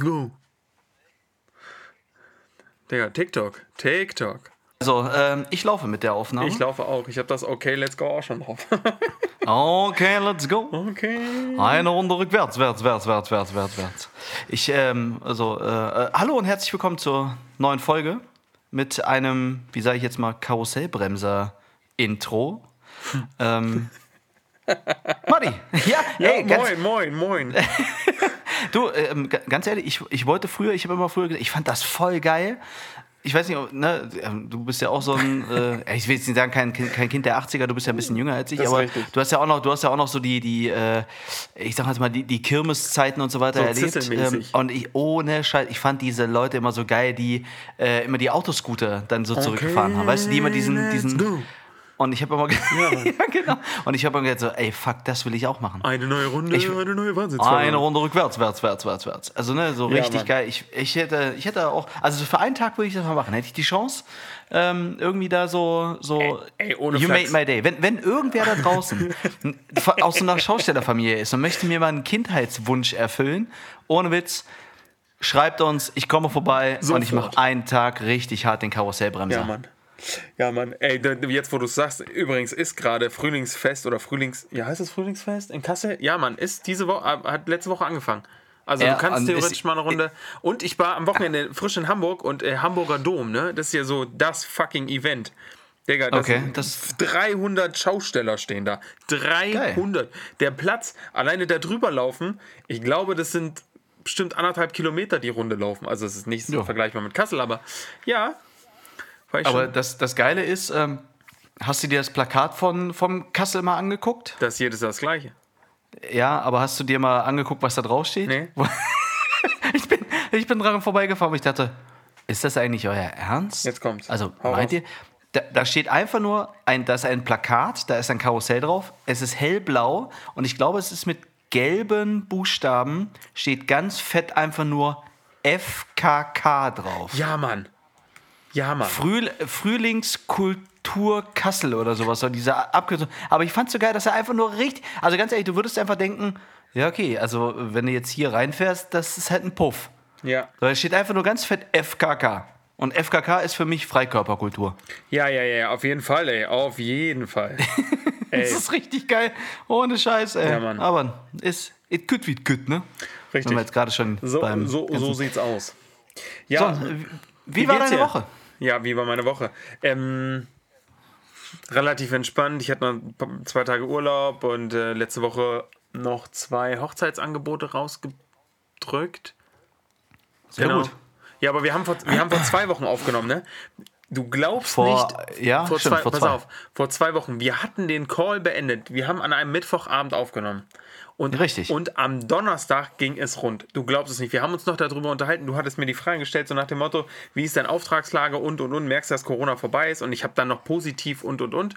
Let's go. Digga, TikTok. TikTok. Also, ähm, ich laufe mit der Aufnahme. Ich laufe auch. Ich habe das Okay, let's go auch schon drauf. okay, let's go. okay. Eine Runde rückwärts, wärts, wärts, wärts, wärts, wärts, wärts. Ich, ähm, also, äh, äh, hallo und herzlich willkommen zur neuen Folge mit einem, wie sage ich jetzt mal, Karussellbremser-Intro. ähm, Mari, ja, Ja, ey, ganz, moin, moin, moin. Du, ähm, ganz ehrlich, ich, ich wollte früher, ich habe immer früher gesagt, ich fand das voll geil. Ich weiß nicht, ne, ähm, du bist ja auch so ein, äh, ich will jetzt nicht sagen, kein, Kind- kein Kind der 80er, du bist ja ein bisschen jünger als ich, Das aber du hast ja auch noch, du hast ja auch noch so die, die, äh, ich sag jetzt mal, die, die Kirmeszeiten und so weiter So erlebt. Ähm, und ich, ohne Scheiß, ich fand diese Leute immer so geil, die äh, immer die Autoscooter dann so zurückgefahren haben. Weißt du, die immer diesen, diesen. Und ich habe immer, ge- ja, genau. Und ich habe immer gedacht so, ey, fuck, das will ich auch machen. Eine neue Runde, Ich- eine neue Wahnsinn. Eine Runde rückwärts, wärts, wärts, wärts, wärts. Also, ne, so Ja, richtig Mann. geil. Ich, ich, hätte, ich hätte auch, also für einen Tag würde ich das mal machen. Hätte ich die Chance, ähm, irgendwie da so, so, Ey, ey, ohne you Flachs. made my day. Wenn, wenn irgendwer da draußen aus so einer Schaustellerfamilie ist und möchte mir mal einen Kindheitswunsch erfüllen, ohne Witz, schreibt uns, ich komme vorbei und ich mache Sofort. einen Tag richtig hart den Karussellbremser. Ja, Mann. Ja, Mann. Ey, jetzt wo du es sagst, übrigens ist gerade Frühlingsfest oder Frühlings... Ja, heißt es Frühlingsfest in Kassel? Ja, Mann, ist diese Woche, hat letzte Woche angefangen. Also Ja, du kannst theoretisch ist- mal eine Runde... Und ich war am Wochenende frisch in Hamburg und äh, Hamburger Dom, ne? Das ist ja so das fucking Event. Digga, das Okay, das- 300 Schausteller stehen da. 300. Der Platz, alleine da drüber laufen, ich glaube, das sind bestimmt anderthalb Kilometer die Runde laufen. Also es ist nicht so Ja. vergleichbar mit Kassel, aber ja. Aber das, das Geile ist, ähm, hast du dir das Plakat von, vom Kassel mal angeguckt? Das ist jedes Jahr das Gleiche. Ja, aber hast du dir mal angeguckt, was da drauf steht? Nee. ich, bin, ich bin dran vorbeigefahren und ich dachte, ist das eigentlich euer Ernst? Jetzt kommt's. Also, Hau meint raus. ihr? Da, da steht einfach nur, ein, da ist ein Plakat, da ist ein Karussell drauf, es ist hellblau und ich glaube, es ist mit gelben Buchstaben, steht ganz fett einfach nur FKK drauf. Ja, Mann. Ja, Mann. Frühl Frühlingskultur Kassel oder sowas, so diese Abkürzung. Aber ich fand's so geil, dass er einfach nur richtig. Also ganz ehrlich, du würdest einfach denken, ja, okay, also wenn du jetzt hier reinfährst, das ist halt ein Puff. Ja. Da steht einfach nur ganz fett FKK. Und FKK ist für mich Freikörperkultur. Ja, ja, ja, auf jeden Fall, ey. Auf jeden Fall. Das ist richtig geil. Ohne Scheiß, ey. Ja, Mann. Aber ist, it good wie good, ne? Richtig. Wenn wir jetzt gerade schon so, beim. so, so sieht's aus. Ja, So, wie, wie war deine dir? Woche? Ja, wie war meine Woche? Ähm, relativ entspannt. Ich hatte noch zwei Tage Urlaub und äh, letzte Woche noch zwei Hochzeitsangebote rausgedrückt. Sehr Genau. gut. Ja, aber wir haben vor, wir haben vor zwei Wochen aufgenommen, ne? Du glaubst Vor- nicht. ja, vor stimmt, zwei, vor pass zwei. auf, vor zwei Wochen. Wir hatten den Call beendet. Wir haben an einem Mittwochabend aufgenommen. Und, Richtig. Und am Donnerstag ging es rund. Du glaubst es nicht. Wir haben uns noch darüber unterhalten. Du hattest mir die Fragen gestellt, so nach dem Motto: Wie ist dein Auftragslage und und und. Merkst du, dass Corona vorbei ist? Und ich habe dann noch positiv und und und.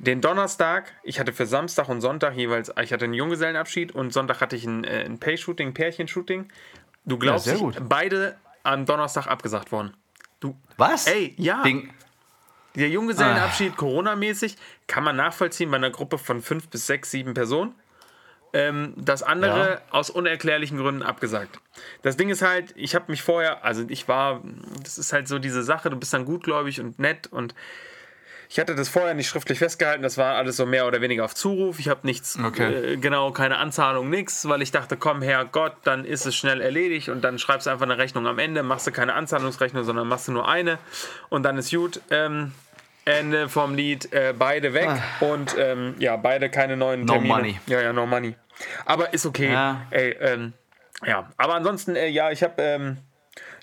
Den Donnerstag, ich hatte für Samstag und Sonntag jeweils, ich hatte einen Junggesellenabschied und Sonntag hatte ich ein, äh, ein Pay-Shooting, ein Pärchenshooting. Du glaubst, sehr nicht, gut. beide am Donnerstag abgesagt worden. Du, Was? Ey, ja. Wegen, der Junggesellenabschied, Ah. Corona-mäßig, kann man nachvollziehen bei einer Gruppe von fünf bis sechs, sieben Personen. Ähm, das andere Ja. aus unerklärlichen Gründen abgesagt. Das Ding ist halt, ich habe mich vorher, also ich war, das ist halt so diese Sache, du bist dann gutgläubig und nett und ich hatte das vorher nicht schriftlich festgehalten, das war alles so mehr oder weniger auf Zuruf. Ich habe nichts, Okay. äh, genau, keine Anzahlung, nichts, weil ich dachte, komm her, Gott, dann ist es schnell erledigt und dann schreibst du einfach eine Rechnung am Ende, machst du keine Anzahlungsrechnung, sondern machst du nur eine und dann ist gut. Ähm, Ende vom Lied, äh, beide weg und ähm, ja, beide keine neuen Ah. No Termine. money. Ja, ja, no money. Aber ist okay. Ja. Ey, ähm, ja, aber ansonsten, äh, ja, ich habe ähm,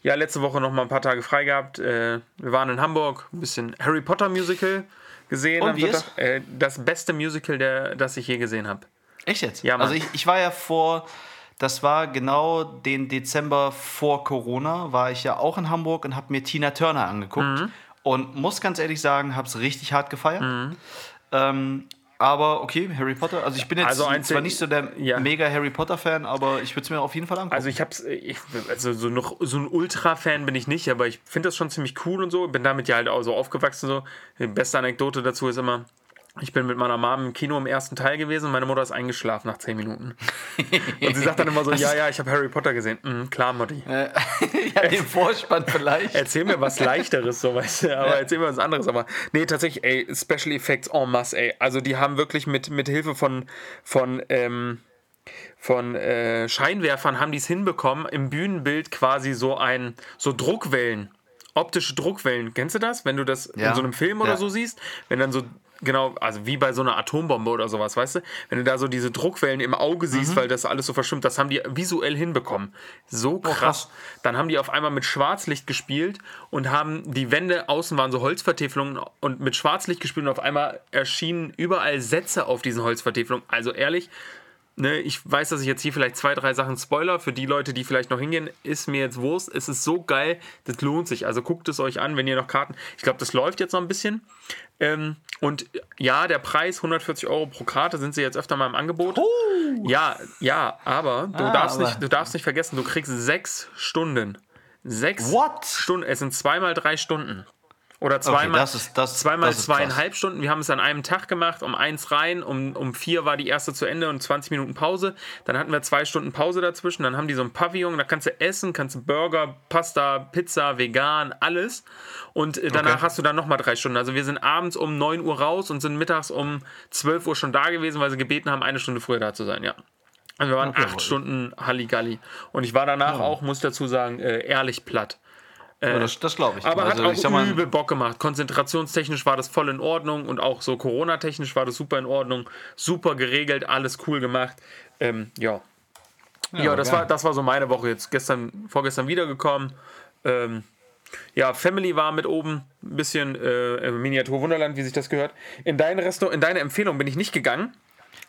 ja letzte Woche noch mal ein paar Tage frei gehabt. Äh, wir waren in Hamburg, ein bisschen Harry Potter Musical gesehen. Und wie Sonntag. Äh, das beste Musical, der, das ich je gesehen habe. Echt jetzt? Ja, Mann. also ich, ich war ja vor, das war genau den Dezember vor Corona, war ich ja auch in Hamburg und habe mir Tina Turner angeguckt. Mhm. Und muss ganz ehrlich sagen, habe es richtig hart gefeiert. Ähm, aber okay, Harry Potter. Also ich bin jetzt Also zwar nicht so der ja. mega Harry Potter-Fan, aber ich würde es mir auf jeden Fall angucken. Also ich hab's, ich, also so, noch, so ein Ultra-Fan bin ich nicht, aber ich finde das schon ziemlich cool und so. Bin damit ja halt auch so aufgewachsen. So. Die beste Anekdote dazu ist immer, Ich bin mit meiner Mom im Kino im ersten Teil gewesen und meine Mutter ist eingeschlafen nach zehn Minuten. Und sie sagt dann immer so, ja, ja, ich habe Harry Potter gesehen. Mhm, klar, Mutti. ja, den Vorspann vielleicht. Erzähl mir was leichteres, so weißt du, aber erzähl mir was anderes. Aber nee, tatsächlich, ey, Special Effects en masse, ey. Also die haben wirklich mit, mit Hilfe von, von, ähm, von äh, Scheinwerfern haben die es hinbekommen, im Bühnenbild quasi so ein, so Druckwellen, optische Druckwellen. Kennst du das? Wenn du das Ja. in so einem Film oder Ja. so siehst, wenn dann so, genau, also wie bei so einer Atombombe oder sowas, weißt du? Wenn du da so diese Druckwellen im Auge siehst, Mhm. weil das alles so verschwimmt, das haben die visuell hinbekommen. So krass. Oh, krass. Dann haben die auf einmal mit Schwarzlicht gespielt und haben die Wände außen waren so Holzvertäfelungen und mit Schwarzlicht gespielt und auf einmal erschienen überall Sätze auf diesen Holzvertäfelungen. Also ehrlich, ne, ich weiß, dass ich jetzt hier vielleicht zwei, drei Sachen spoiler. Für die Leute, die vielleicht noch hingehen, ist mir jetzt Wurst. Es ist so geil, das lohnt sich. Also guckt es euch an, wenn ihr noch Karten. Ich glaube, das läuft jetzt noch ein bisschen. Ähm, und ja, der Preis 140 Euro pro Karte sind sie jetzt öfter mal im Angebot. Ja, ja, aber du, Ah, darfst aber- nicht, du darfst nicht vergessen, du kriegst sechs Stunden. Sechs What? Stunden. Es sind zweimal drei Stunden. Oder zweimal, das ist- das- zweimal das zweieinhalb Stunden. Wir haben es an einem Tag gemacht, um eins rein, um, um vier war die erste zu Ende und 20 Minuten Pause. Dann hatten wir zwei Stunden Pause dazwischen. Dann haben die so ein Pavillon, da kannst du essen, kannst du Burger, Pasta, Pizza, vegan, alles. Und äh, danach Okay. hast du dann nochmal drei Stunden. Also wir sind abends um 9 Uhr raus und sind mittags um 12 Uhr schon da gewesen, weil sie gebeten haben, eine Stunde früher da zu sein, ja. Also wir waren Okay, acht. Stunden Halligalli. Und ich war danach auch, muss ich dazu sagen, äh, ehrlich platt. Ja, das das glaube ich. Aber also, hat auch ich sag mal, übel Bock gemacht. Konzentrationstechnisch war das voll in Ordnung und auch so Corona-technisch war das super in Ordnung. Super geregelt, alles cool gemacht. Ähm, ja. Ja, das, geil. war, das war so meine Woche jetzt. Gestern, vorgestern wiedergekommen. Ähm, ja, Family war mit oben. Ein bisschen äh, Miniatur Wunderland, wie sich das gehört. In dein Restaurant, in deine Empfehlung bin ich nicht gegangen.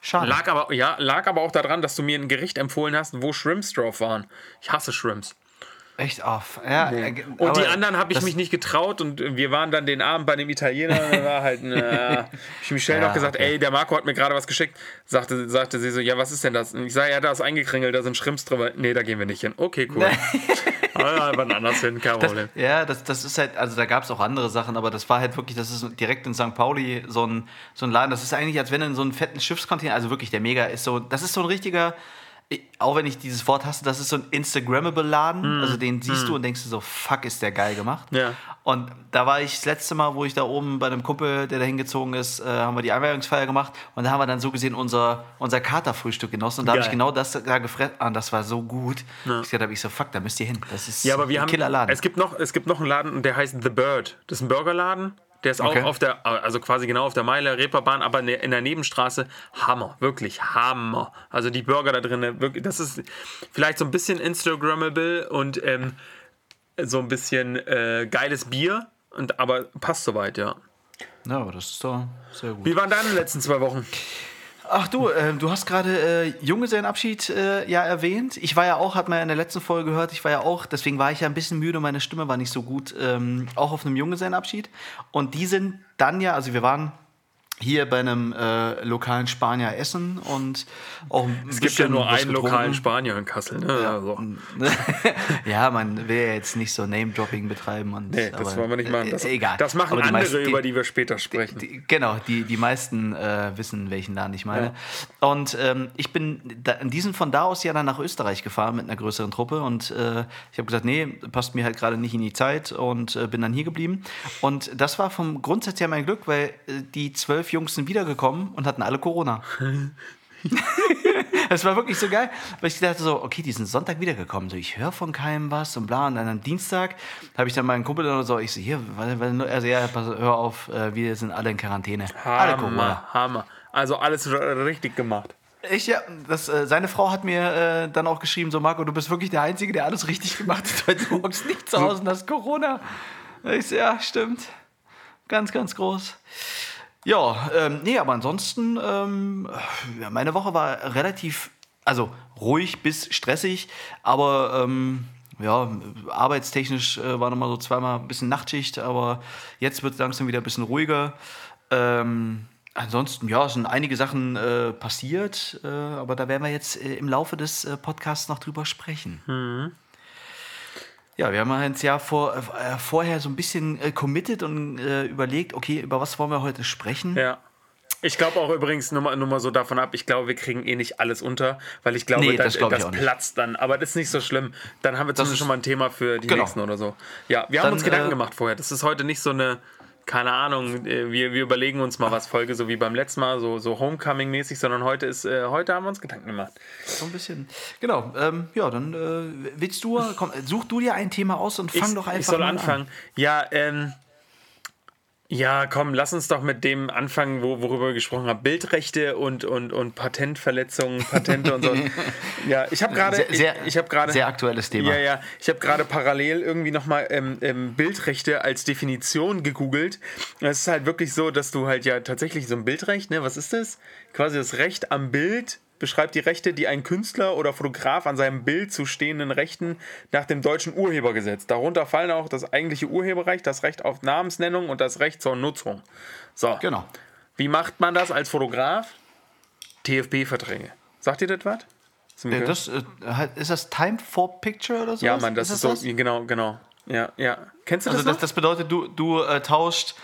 schade. Lag aber, ja, lag aber auch daran, dass du mir ein Gericht empfohlen hast, wo Shrimps drauf waren. Ich hasse Shrimps. Echt auf. Ja, äh, Und die anderen habe ich mich nicht getraut und wir waren dann den Abend bei dem Italiener. Da war halt, äh, ich Michelle Ja, noch gesagt, okay. ey, der Marco hat mir gerade was geschickt. Sagte, sagte sie so, ja, was ist denn das? Und ich sage, ja, da ist eingekringelt, da sind Shrimps drüber. Nee, da gehen wir nicht hin. Okay, cool. Aber wann anders hin, kein Problem. Ja, das, das ist halt, also da gab es auch andere Sachen, aber das war halt wirklich, das ist direkt in St. Pauli so ein, so ein Laden. Das ist eigentlich, als wenn du in so einen fetten Schiffscontainer, also wirklich der Mega ist so, das ist so ein richtiger, ich- auch wenn ich dieses Wort hasse, das ist so ein Instagrammable Laden. Also den siehst du und denkst du so, fuck, ist der geil gemacht. Ja. Und da war ich das letzte Mal, wo ich da oben bei einem Kumpel, der da hingezogen ist, äh, haben wir die Einweihungsfeier gemacht und da haben wir dann so gesehen unser, unser Katerfrühstück genossen und da habe ich genau das da gefressen. Ah, das war so gut. Ich gesagt habe, ich so, fuck, da müsst ihr hin. Das ist Ja, aber wir ein haben. Killerladen. Es gibt, noch, es gibt noch einen Laden, und der heißt The Bird. Das ist ein Burgerladen. Der ist Okay. auch auf der, also quasi genau auf der Meile Reeperbahn, aber in der- in der Nebenstraße. Hammer, wirklich Hammer. Also die Burger da drin, wirklich, das ist vielleicht so ein bisschen Instagrammable und ähm, so ein bisschen äh, geiles Bier. Und, aber passt soweit, ja. Ja, aber das ist doch sehr gut. Wie waren deine letzten zwei Wochen? Ach du, äh, du hast gerade äh, Junggesellenabschied äh, ja erwähnt. Ich war ja auch, hat man ja in der letzten Folge gehört, ich war ja auch, deswegen war ich ja ein bisschen müde und meine Stimme war nicht so gut, ähm, auch auf einem Junggesellenabschied. Und die sind dann ja, also wir waren hier bei einem äh, lokalen Spanier essen und auch ein Es gibt ja nur einen getrunken. lokalen Spanier in Kassel. Ne? Ja. Also. ja, man will ja jetzt nicht so Name-Dropping betreiben. Und, Nee, das aber, wollen wir nicht machen. Das, äh, egal. das machen Aber die andere, meisten- über die wir später sprechen. Die, genau, die, die meisten äh, wissen, welchen Laden ich meine. Und ähm, ich bin da, in diesem von da aus ja dann nach Österreich gefahren mit einer größeren Truppe und äh, ich habe gesagt, nee, passt mir halt gerade nicht in die Zeit und äh, bin dann hier geblieben. Und das war vom Grundsatz her mein Glück, weil äh, die zwölf Jungs sind wiedergekommen und hatten alle Corona. Das war wirklich so geil, weil ich dachte so, okay, die sind Sonntag wiedergekommen. So, ich höre von keinem was und bla. Und dann am Dienstag habe ich dann meinen Kumpel dann so, ich so, hier, also ja, pass, hör auf, äh, wir sind alle in Quarantäne. alle Corona. Hammer, Hammer. Also alles richtig gemacht. Ich, ja, das, äh, seine Frau hat mir äh, dann auch geschrieben, so Marco, du bist wirklich der Einzige, der alles richtig gemacht hat, weil du hockst nicht zu Hause hast Corona. Ich so, ja, stimmt. Ganz, ganz groß. Ja, ähm, nee, aber ansonsten, ähm, meine Woche war relativ, also ruhig bis stressig, aber ähm, ja, arbeitstechnisch äh, war nochmal so zweimal ein bisschen Nachtschicht, aber jetzt wird es langsam wieder ein bisschen ruhiger. Ähm, ansonsten, ja, sind einige Sachen äh, passiert, äh, aber da werden wir jetzt äh, im Laufe des äh, Podcasts noch drüber sprechen. Ja, wir haben uns ja vor, äh, vorher so ein bisschen äh, committed und äh, überlegt, okay, über was wollen wir heute sprechen? Ja. Ich glaube auch übrigens, nur mal, nur mal so davon ab, ich glaube, wir kriegen eh nicht alles unter, weil ich glaube, Nee, das, das glaub ich das auch nicht. platzt dann. Aber das ist nicht so schlimm. Dann haben wir zumindest schon mal ein Thema für die Genau. nächsten oder so. Ja, wir haben Dann, uns Gedanken äh, gemacht vorher. Das ist heute nicht so eine, keine Ahnung, äh, wir, wir überlegen uns mal was Folge, so wie beim letzten Mal, so, so Homecoming-mäßig, sondern heute ist, äh, heute haben wir uns Gedanken gemacht. So ein bisschen. Genau. Ähm, ja, dann äh, willst du, komm, such du dir ein Thema aus und fang ich, doch einfach ich soll anfangen. an. Ja, ähm. Ja, komm, lass uns doch mit dem anfangen, wo, worüber wir gesprochen haben. Bildrechte und, und, und Patentverletzungen, Patente und so. Ja, ich habe gerade. Sehr, sehr, ich, ich gerade. sehr aktuelles Thema. Ja, ja. Ich habe gerade parallel irgendwie nochmal ähm, ähm, Bildrechte als Definition gegoogelt. Es ist halt wirklich so, dass du halt ja tatsächlich so ein Bildrecht, ne, was ist das? Quasi das Recht am Bild beschreibt die Rechte, die ein Künstler oder Fotograf an seinem Bild zu stehenden Rechten nach dem deutschen Urhebergesetz. Darunter fallen auch das eigentliche Urheberrecht, das Recht auf Namensnennung und das Recht zur Nutzung. So. Genau. Wie macht man das als Fotograf? TFP-Verträge. Sagt ihr das was? Gehört? Das, äh, ist das Time for Picture oder so? Ja, Mann, das ist, so, genau, genau. Ja, ja. Kennst du Also das, das, noch? das bedeutet, du, du äh, tauscht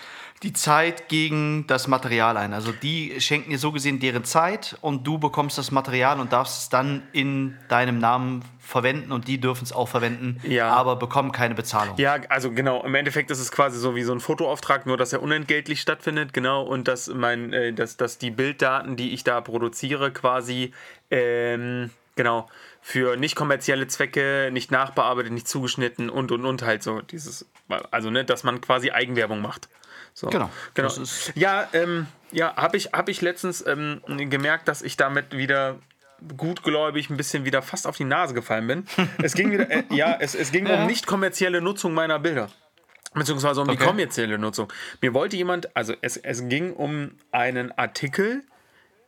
die Zeit gegen das Material ein. Also die schenken dir so gesehen deren Zeit und du bekommst das Material und darfst es dann in deinem Namen verwenden und die dürfen es auch verwenden, Ja. aber bekommen keine Bezahlung. Ja, also genau, im Endeffekt ist es quasi so wie so ein Fotoauftrag, nur dass er unentgeltlich stattfindet, genau, und dass mein, äh, dass, dass die Bilddaten, die ich da produziere, quasi ähm, genau für nicht kommerzielle Zwecke, nicht nachbearbeitet, nicht zugeschnitten und und und halt so dieses, also ne, dass man quasi Eigenwerbung macht. So. Genau. genau. Ja, ähm, ja, habe ich, hab ich letztens ähm, gemerkt, dass ich damit wieder gutgläubig ein bisschen wieder fast auf die Nase gefallen bin. Es ging wieder, äh, ja, es, es ging um nicht kommerzielle Nutzung meiner Bilder. Beziehungsweise um die Okay. kommerzielle Nutzung. Mir wollte jemand, also es, es ging um einen Artikel,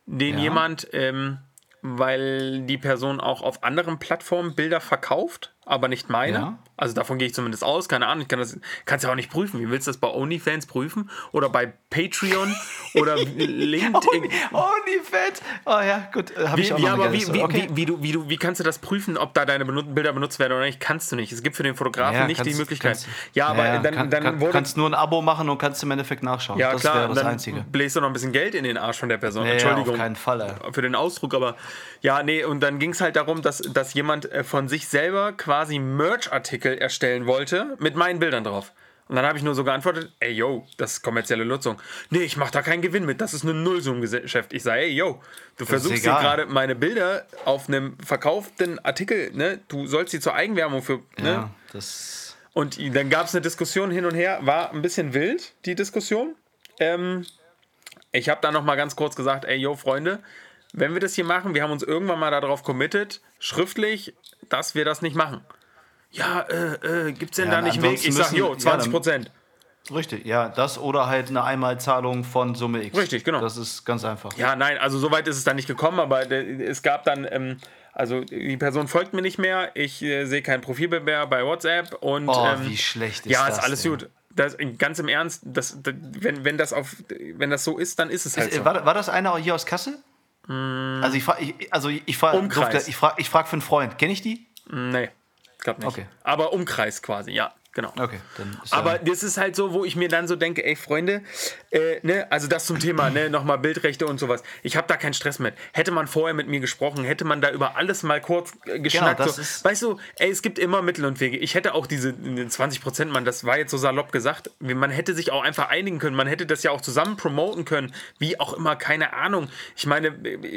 den Ja. jemand, ähm, weil die Person auch auf anderen Plattformen Bilder verkauft, aber nicht meine. Ja. Also davon gehe ich zumindest aus, keine Ahnung, ich kann das kannst ja auch nicht prüfen. Wie willst du das bei OnlyFans prüfen? Oder bei Patreon oder LinkedIn? OnlyFans! Oh ja, gut. äh, Hab ich Wie, auch ja, aber wie, wie, okay. wie, wie, du, wie, du, wie kannst du das prüfen, ob da deine Bilder benutzt werden oder nicht? Kannst du nicht. Es gibt für den Fotografen Ja, nicht die kannst- Möglichkeit. kannst- ja, aber dann, kann, dann kann, wurde. kannst nur ein Abo machen und kannst im Endeffekt nachschauen. ja, das klar, wäre das dann Einzige. bläst du noch ein bisschen Geld in den Arsch von der Person. Ja, ja, Entschuldigung. auf keinen Fall. ey. für den Ausdruck, aber ja, nee, und dann ging es halt darum, dass, dass jemand äh, von sich selber quasi Merch-Artikel erstellen wollte mit meinen Bildern drauf. Und dann habe ich nur so geantwortet, ey, yo, das ist kommerzielle Nutzung. Nee, ich mache da keinen Gewinn mit, das ist ein Nullsummengeschäft. Ich sage, ey, yo, du versuchst hier gerade meine Bilder auf einem verkauften Artikel, ne, du sollst sie zur Eigenwerbung für, ne, Ja, das. und dann gab es eine Diskussion hin und her, war ein bisschen wild, die Diskussion. Ähm, ich habe dann noch mal ganz kurz gesagt, ey, yo, Freunde, wenn wir das hier machen, wir haben uns irgendwann mal darauf committed, schriftlich, dass wir das nicht machen. Ja, äh, äh, gibt's denn Ja, da nicht einen Weg? Ich sag, müssen- jo, ja, 20 Prozent. Richtig, ja, das oder halt eine Einmalzahlung von Summe X. Richtig, genau. Das ist ganz einfach. Ja, nein, also so weit ist es dann nicht gekommen, aber äh, es gab dann, ähm, also die Person folgt mir nicht mehr, ich äh, sehe kein Profil mehr bei WhatsApp und Oh, ähm, wie schlecht ist ja, das ist alles denn? gut. Das, ganz im Ernst, das, das, wenn, wenn, das auf, wenn das so ist, dann ist es halt Äh, so. War, war das einer hier aus Kassel? Also ich frage, ich, also ich frage, Umkreis. ich frage, ich frage für einen Freund. Kenne ich die? Nee, glaub nicht. Okay. Aber Umkreis quasi, ja, genau. Okay, dann ist Aber das ist halt so, wo ich mir dann so denke, ey Freunde, äh, ne, also das zum Thema, ne, nochmal Bildrechte und sowas. Ich habe da keinen Stress mit. Hätte man vorher mit mir gesprochen, hätte man da über alles mal kurz äh, geschnackt. das so. Weißt du, ey, es gibt immer Mittel und Wege. Ich hätte auch diese äh, 20 Prozent, man, das war jetzt so salopp gesagt, man hätte sich auch einfach einigen können. Man hätte das ja auch zusammen promoten können, wie auch immer, keine Ahnung. Ich meine,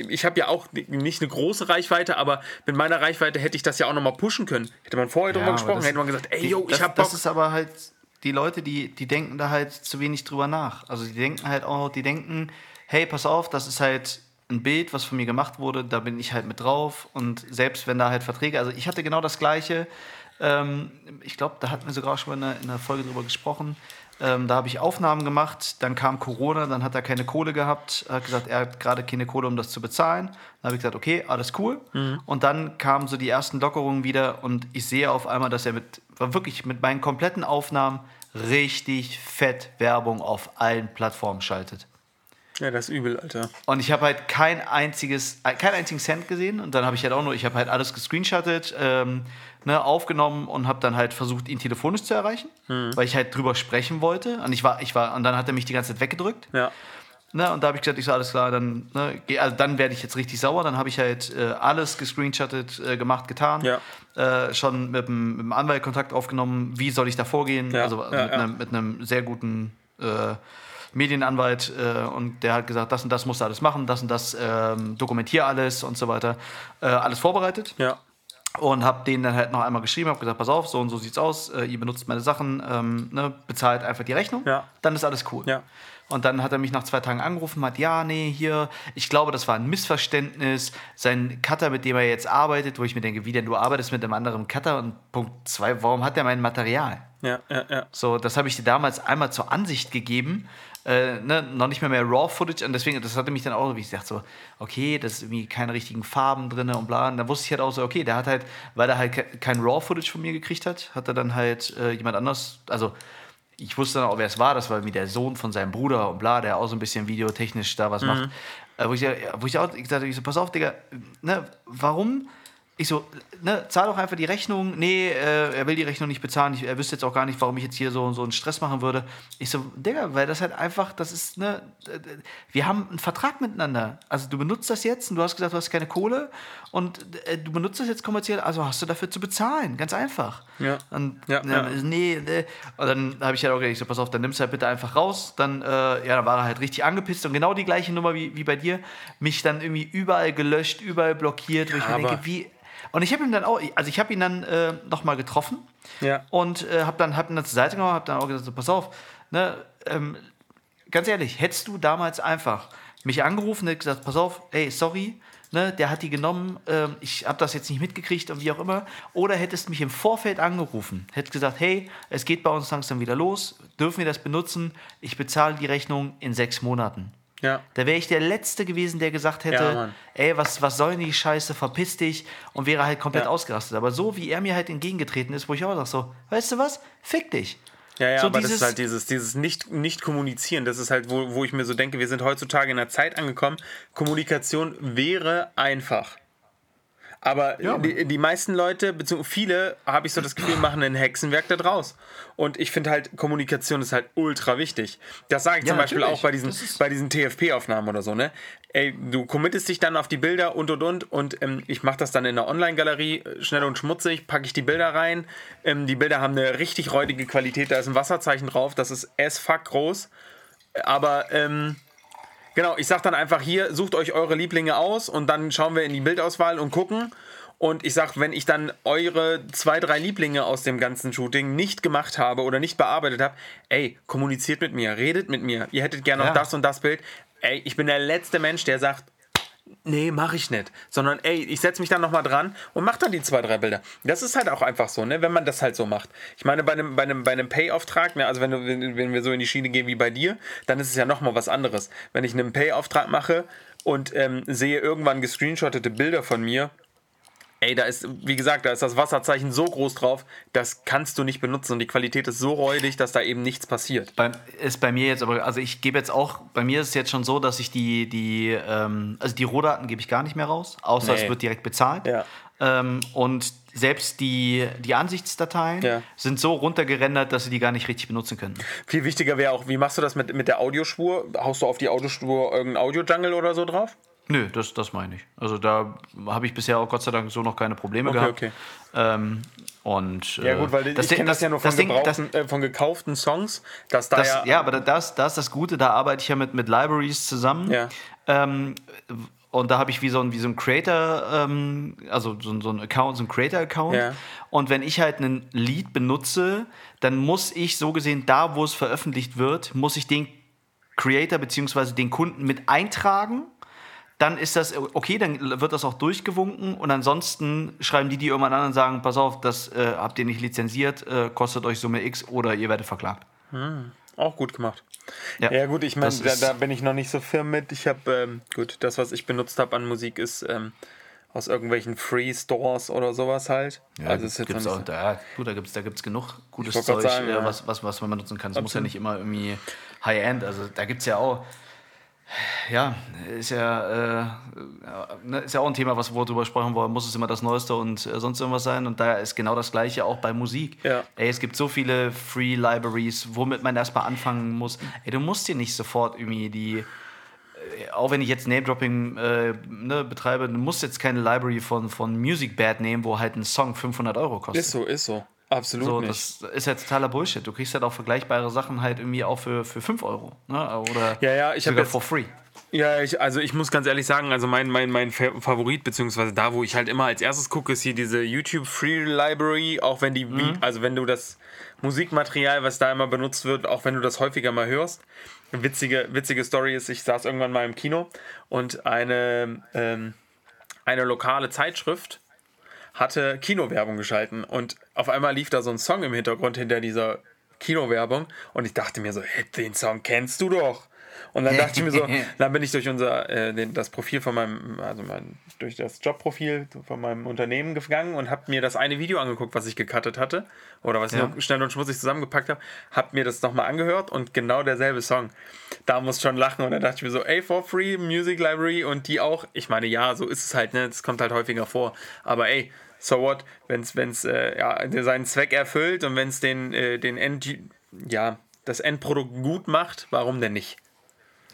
ich habe ja auch nicht eine große Reichweite, aber mit meiner Reichweite hätte ich das ja auch nochmal pushen können. Hätte man vorher drüber aber gesprochen, das- hätte man gesagt, ey, yo, ich das, hab Bock. Das ist aber halt die Leute, die, die denken da halt zu wenig drüber nach. Also die denken halt auch, die denken, hey, pass auf, das ist halt ein Bild, was von mir gemacht wurde, da bin ich halt mit drauf. Und selbst wenn da halt Verträge, also ich hatte genau das Gleiche, ähm, ich glaube, da hatten wir sogar schon mal in einer Folge drüber gesprochen, ähm, da habe ich Aufnahmen gemacht, dann kam Corona, dann hat er keine Kohle gehabt, hat gesagt, er hat gerade keine Kohle, um das zu bezahlen. Dann habe ich gesagt, okay, alles cool. Und dann kamen so die ersten Lockerungen wieder und ich sehe auf einmal, dass er mit, war wirklich mit meinen kompletten Aufnahmen richtig fett Werbung auf allen Plattformen schaltet. Ja, das ist übel, Alter. Und ich habe halt kein einziges, äh, keinen einzigen Cent gesehen. Und dann habe ich halt auch nur, ich habe halt alles gescreenshottet, ähm, ne, aufgenommen und habe dann halt versucht, ihn telefonisch zu erreichen, weil ich halt drüber sprechen wollte. Und ich war, ich war, und dann hat er mich die ganze Zeit weggedrückt. Ja. Ne, und da habe ich gesagt, ich so, alles klar, dann, ne, also dann werde ich jetzt richtig sauer. Dann habe ich halt äh, alles gescreenshottet, äh, gemacht, getan. Ja. Äh, schon mit dem, mit dem Anwalt Kontakt aufgenommen, wie soll ich da vorgehen. Ja, Also ja, mit. Einem, mit einem sehr guten äh, Medienanwalt. Äh, und der hat gesagt, das und das musst du alles machen, das und das ähm, dokumentier alles und so weiter. Äh, alles vorbereitet Ja. und habe denen dann halt noch einmal geschrieben, habe gesagt, pass auf, so und so sieht's aus, äh, ihr benutzt meine Sachen, ähm, ne, bezahlt einfach die Rechnung, Ja. dann ist alles cool. Ja. Und dann hat er mich nach zwei Tagen angerufen, hat, ja, nee, hier, ich glaube, das war ein Missverständnis. Sein Cutter, mit dem er jetzt arbeitet, wo ich mir denke, wie denn du arbeitest mit einem anderen Cutter? Und Punkt zwei, warum hat er mein Material? Ja, ja, ja. So, das habe ich dir damals einmal zur Ansicht gegeben. Äh, ne, noch nicht mehr mehr Raw-Footage und deswegen, das hatte mich dann auch, wie ich dachte, so, okay, das ist irgendwie keine richtigen Farben drin und bla. Und dann wusste ich halt auch so, okay, der hat halt, weil er halt ke- kein Raw-Footage von mir gekriegt hat, hat er dann halt äh, jemand anders, also ich wusste dann auch, wer es war, das war irgendwie der Sohn von seinem Bruder und bla, der auch so ein bisschen videotechnisch da was macht. Äh, wo, ich, wo ich auch gesagt habe, ich so, pass auf, Digga, ne, warum? Ich so, ne, zahl doch einfach die Rechnung. Nee, äh, er will die Rechnung nicht bezahlen. Ich, er wüsste jetzt auch gar nicht, warum ich jetzt hier so, so einen Stress machen würde. Ich so, Digga, weil das halt einfach, das ist, ne, wir haben einen Vertrag miteinander. Also du benutzt das jetzt und du hast gesagt, du hast keine Kohle und äh, du benutzt das jetzt kommerziell, also hast du dafür zu bezahlen. Ganz einfach. Ja. Und, Ja, ne, ja. Nee, nee. Und dann habe ich halt auch gesagt, ich so, pass auf, dann nimmst du halt bitte einfach raus. Dann, äh, ja, dann war er halt richtig angepisst und genau die gleiche Nummer wie, wie bei dir. Mich dann irgendwie überall gelöscht, überall blockiert, wo ich mir denke, wie. Und ich habe ihn dann auch, also ich habe ihn dann äh, nochmal getroffen Ja. und äh, habe dann, hab ihn dann zur Seite genommen, habe dann auch gesagt, so, pass auf, ne, ähm, ganz ehrlich, hättest du damals einfach mich angerufen und hättest gesagt, pass auf, ey, sorry, ne, der hat die genommen, ähm, ich habe das jetzt nicht mitgekriegt und wie auch immer, oder hättest mich im Vorfeld angerufen, hättest gesagt, hey, es geht bei uns langsam wieder los, dürfen wir das benutzen, ich bezahle die Rechnung in sechs Monaten. Ja. Da wäre ich der Letzte gewesen, der gesagt hätte, Ja, ey, was, was soll denn die Scheiße, verpiss dich und wäre halt komplett Ja. ausgerastet. Aber so wie er mir halt entgegengetreten ist, wo ich auch sage so, weißt du was, fick dich. Ja, ja, so aber das ist halt dieses, dieses nicht, nicht kommunizieren. Das ist halt, wo, wo ich mir so denke, wir sind heutzutage in einer Zeit angekommen. Kommunikation wäre einfach. Aber Ja. die, die meisten Leute, beziehungsweise viele, habe ich so das Gefühl, machen ein Hexenwerk da draus. Und ich finde halt, Kommunikation ist halt ultra wichtig. Das sage ich Ja, zum Beispiel natürlich. auch bei diesen, bei diesen TFP-Aufnahmen oder so, ne? Ey, du committest dich dann auf die Bilder und und und und ähm, ich mache das dann in der Online-Galerie, äh, schnell und schmutzig, packe ich die Bilder rein. Ähm, die Bilder haben eine richtig räudige Qualität, da ist ein Wasserzeichen drauf, das ist as fuck groß. Aber ähm, genau, ich sag dann einfach hier, sucht euch eure Lieblinge aus und dann schauen wir in die Bildauswahl und gucken. Und ich sag, wenn ich dann eure zwei, drei Lieblinge aus dem ganzen Shooting nicht gemacht habe oder nicht bearbeitet habe, ey, kommuniziert mit mir, redet mit mir. Ihr hättet gerne noch Ja. das und das Bild. Ey, ich bin der letzte Mensch, der sagt, nee, mach ich nicht. Sondern, ey, ich setze mich dann nochmal dran und mach dann die zwei, drei Bilder. Das ist halt auch einfach so, ne, wenn man das halt so macht. Ich meine, bei einem, bei einem, bei einem Pay-Auftrag, ne, also wenn, du, wenn, wenn wir so in die Schiene gehen wie bei dir, dann ist es ja nochmal was anderes. Wenn ich einen Pay-Auftrag mache und ähm, sehe irgendwann gescreenshottete Bilder von mir, ey, da ist, wie gesagt, da ist das Wasserzeichen so groß drauf, das kannst du nicht benutzen und die Qualität ist so räudig, dass da eben nichts passiert. Bei, ist bei mir jetzt aber, also ich gebe jetzt auch, bei mir ist es jetzt schon so, dass ich die, die, ähm, also die Rohdaten gebe ich gar nicht mehr raus, außer Nee. es wird direkt bezahlt. Ja. Ähm, und selbst die, die Ansichtsdateien Ja. sind so runtergerendert, dass sie die gar nicht richtig benutzen können. Viel wichtiger wäre auch, wie machst du das mit, mit der Audiospur? Haust du auf die Audiospur irgendeinen Audio-Jungle oder so drauf? Nö, das, das meine ich. Also da habe ich bisher auch Gott sei Dank so noch keine Probleme Okay, gehabt. okay. Ähm, und, Ja gut, weil ich kenne das, ja nur von, Ding- das, äh, von gekauften Songs, dass da das, ja... ja, aber das, das ist das Gute, da arbeite ich ja mit, mit Libraries zusammen. Ja. Ähm, und da habe ich wie so ein, wie so ein Creator, ähm, also so, ein- so ein Account, so ein Creator-Account. Ja. Und wenn ich halt ein Lied benutze, dann muss ich so gesehen, da wo es veröffentlicht wird, muss ich den Creator bzw. den Kunden mit eintragen. Dann ist das okay, dann wird das auch durchgewunken und ansonsten schreiben die die irgendwann an und sagen, pass auf, das äh, habt ihr nicht lizenziert, äh, kostet euch Summe X oder ihr werdet verklagt. Auch gut gemacht. Ja. Ja, gut, ich meine, da, da bin ich noch nicht so firm mit. Ich habe, ähm, gut, das, was ich benutzt habe an Musik, ist ähm, aus irgendwelchen Free Stores oder sowas halt. also ist jetzt gibt's auch, da, gut, da gibt es da gibt's genug gutes Zeug, sagen, äh, ja. was, was, was man benutzen kann. Es muss ja nicht immer irgendwie High-End, also da gibt es ja auch, ja, ist ja, äh, ne, ist ja auch ein Thema, was wir drüber sprechen wollen, muss es immer das Neueste und äh, sonst irgendwas sein und da ist genau das Gleiche auch bei Musik. Ja. Ey, es gibt so viele Free Libraries, womit man erstmal anfangen muss. Ey, du musst dir nicht sofort irgendwie die auch wenn ich jetzt Name-Dropping äh, ne, betreibe, du musst jetzt keine Library von, von Music Bad nehmen, wo halt ein Song 500 Euro kostet. Ist so, ist so. Absolut So, nicht. das ist ja totaler Bullshit. Du kriegst halt auch vergleichbare Sachen halt irgendwie auch für, für 5 Euro. Ne? Oder Ja, ja, ich hab sogar jetzt- for free. Ja, ich, also ich muss ganz ehrlich sagen, also mein, mein, mein Fa- Favorit, beziehungsweise da, wo ich halt immer als erstes gucke, ist hier diese YouTube Free Library, auch wenn die, Mhm. also wenn du das Musikmaterial, was da immer benutzt wird, auch wenn du das häufiger mal hörst. Witzige, witzige Story ist, ich saß irgendwann mal im Kino und eine, ähm, eine lokale Zeitschrift hatte Kinowerbung geschalten und auf einmal lief da so ein Song im Hintergrund hinter dieser Kinowerbung und ich dachte mir so, hey, den Song kennst du doch. Und dann dachte ich mir so, dann bin ich durch unser äh, den, das Profil von meinem, also mein, durch das Jobprofil von meinem Unternehmen gegangen und habe mir das eine Video angeguckt, was ich gecuttet hatte oder was Ja. ich noch schnell und schmutzig zusammengepackt habe, habe mir das nochmal angehört und genau derselbe Song. Da muss ich schon lachen und dann dachte ich mir so, ey, for free Music Library und die auch. Ich meine, ja, so ist es halt, ne? Das kommt halt häufiger vor. Aber ey, so what, wenn es äh, ja, seinen Zweck erfüllt und wenn es den, äh, den End, ja, das Endprodukt gut macht, warum denn nicht?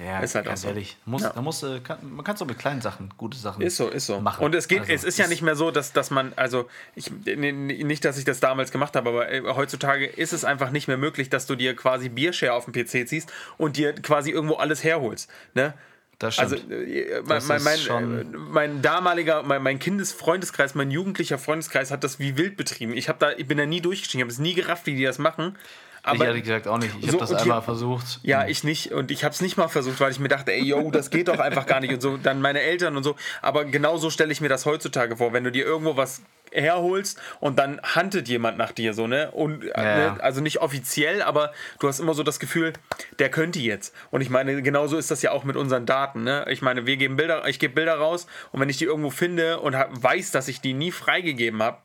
Ja, Ist halt ganz auch so. ehrlich. Muss, Ja. muss, äh, kann, man kann so mit kleinen Sachen gute Sachen Ist so, ist so. machen. Und es geht, Also, es ist ja nicht mehr so, dass, dass man, also ich, nicht, dass ich das damals gemacht habe, aber äh, heutzutage ist es einfach nicht mehr möglich, dass du dir quasi Biershare auf dem PC ziehst und dir quasi irgendwo alles herholst. Ne? Das Also stimmt. äh, mein, mein, äh, mein damaliger, mein, mein Kindesfreundeskreis, mein jugendlicher Freundeskreis hat das wie wild betrieben. Ich, hab da, ich bin da nie durchgestiegen, ich habe es nie gerafft, wie die das machen. Ich Aber ehrlich gesagt auch nicht. Ich so, habe das einmal hier- versucht. ja, ich nicht. Und ich habe es nicht mal versucht, weil ich mir dachte, ey, yo, das geht doch einfach gar nicht. Und so, dann meine Eltern und so. Aber genau so stelle ich mir das heutzutage vor. Wenn du dir irgendwo was herholst und dann handelt jemand nach dir so, ne? Und, Ja. ne? Also nicht offiziell, aber du hast immer so das Gefühl, der könnte jetzt. Und ich meine, genauso ist das ja auch mit unseren Daten, ne? Ich meine, wir geben Bilder, ich gebe Bilder raus und wenn ich die irgendwo finde und hab, weiß, dass ich die nie freigegeben habe,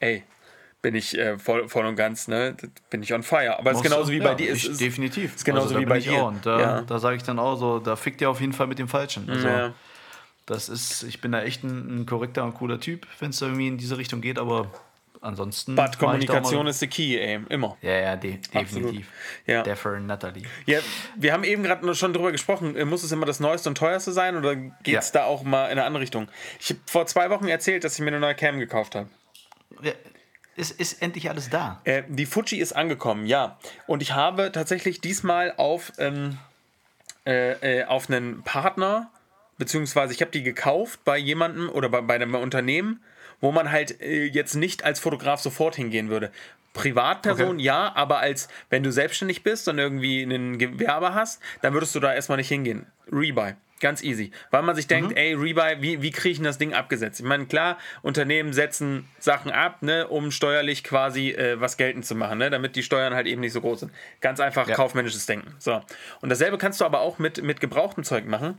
ey, bin ich äh, voll, voll und ganz, ne? Bin ich on fire. Aber es ist genauso wie ja, bei dir. Ich, ist, definitiv. ist genauso Also wie bei dir. Auch. Und da, Ja. da sage ich dann auch so, da fickt ihr auf jeden Fall mit dem Falschen. Also, Ja. das ist, ich bin da echt ein, ein korrekter und cooler Typ, wenn es irgendwie in diese Richtung geht, aber ansonsten. But Kommunikation ist the key, ey. Immer. Ja, ja, de Absolut. definitiv. Ja. Definitely. Ja, wir haben eben gerade schon drüber gesprochen. äh, Muss es immer das Neueste und Teuerste sein oder geht es Ja. da auch mal in eine andere Richtung? Ich habe vor zwei Wochen erzählt, dass ich mir eine neue Cam gekauft habe. Ja, ist, ist endlich alles da. Äh, die Fuji ist angekommen, ja. Und ich habe tatsächlich diesmal auf, ähm, äh, äh, auf einen Partner, beziehungsweise ich habe die gekauft bei jemandem oder bei, bei einem Unternehmen, wo man halt äh, jetzt nicht als Fotograf sofort hingehen würde. Privatperson Okay. ja, aber als wenn du selbstständig bist und irgendwie ein Gewerbe hast, dann würdest du da erstmal nicht hingehen. Rebuy. Ganz easy. Weil man sich denkt, ey, Rebuy, wie, wie kriege ich denn das Ding abgesetzt? Ich meine, klar, Unternehmen setzen Sachen ab, ne, um steuerlich quasi äh, was geltend zu machen, ne, damit die Steuern halt eben nicht so groß sind. Ganz einfach Ja. kaufmännisches Denken. So. Und dasselbe kannst du aber auch mit, mit gebrauchtem Zeug machen.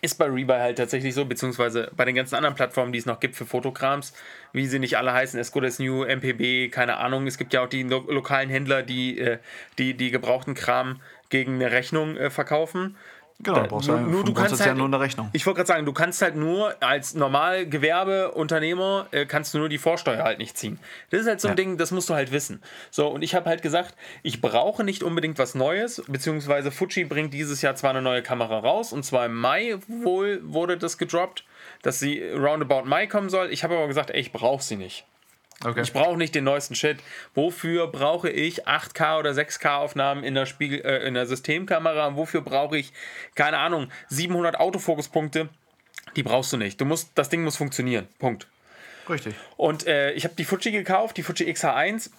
Ist bei Rebuy halt tatsächlich so, beziehungsweise bei den ganzen anderen Plattformen, die es noch gibt für Fotokrams, wie sie nicht alle heißen, Escoda New, MPB, keine Ahnung. Es gibt ja auch die lo lokalen Händler, die, äh, die die gebrauchten Kram gegen eine Rechnung äh, verkaufen. Genau, Da- du brauchst nur- ja, nur du kannst ja halt- nur eine Rechnung. Ich wollte gerade sagen, du kannst halt nur als normal Gewerbeunternehmer äh, kannst du nur die Vorsteuer halt nicht ziehen. Das ist halt so ein Ja. Ding, das musst du halt wissen. So, und ich habe halt gesagt, ich brauche nicht unbedingt was Neues, beziehungsweise Fuji bringt dieses Jahr zwar eine neue Kamera raus, und zwar im Mai wohl wurde das gedroppt, dass sie roundabout Mai kommen soll. Ich habe aber gesagt, ey, ich brauche sie nicht. Okay. Ich brauche nicht den neuesten Shit. Wofür brauche ich 8K oder 6K Aufnahmen in der Spiegel äh, in der Systemkamera? Und wofür brauche ich keine Ahnung 700 Autofokuspunkte? Die brauchst du nicht. Du musst das Ding muss funktionieren. Punkt. Richtig. Und äh, ich habe die Fuji gekauft, die Fuji XH1.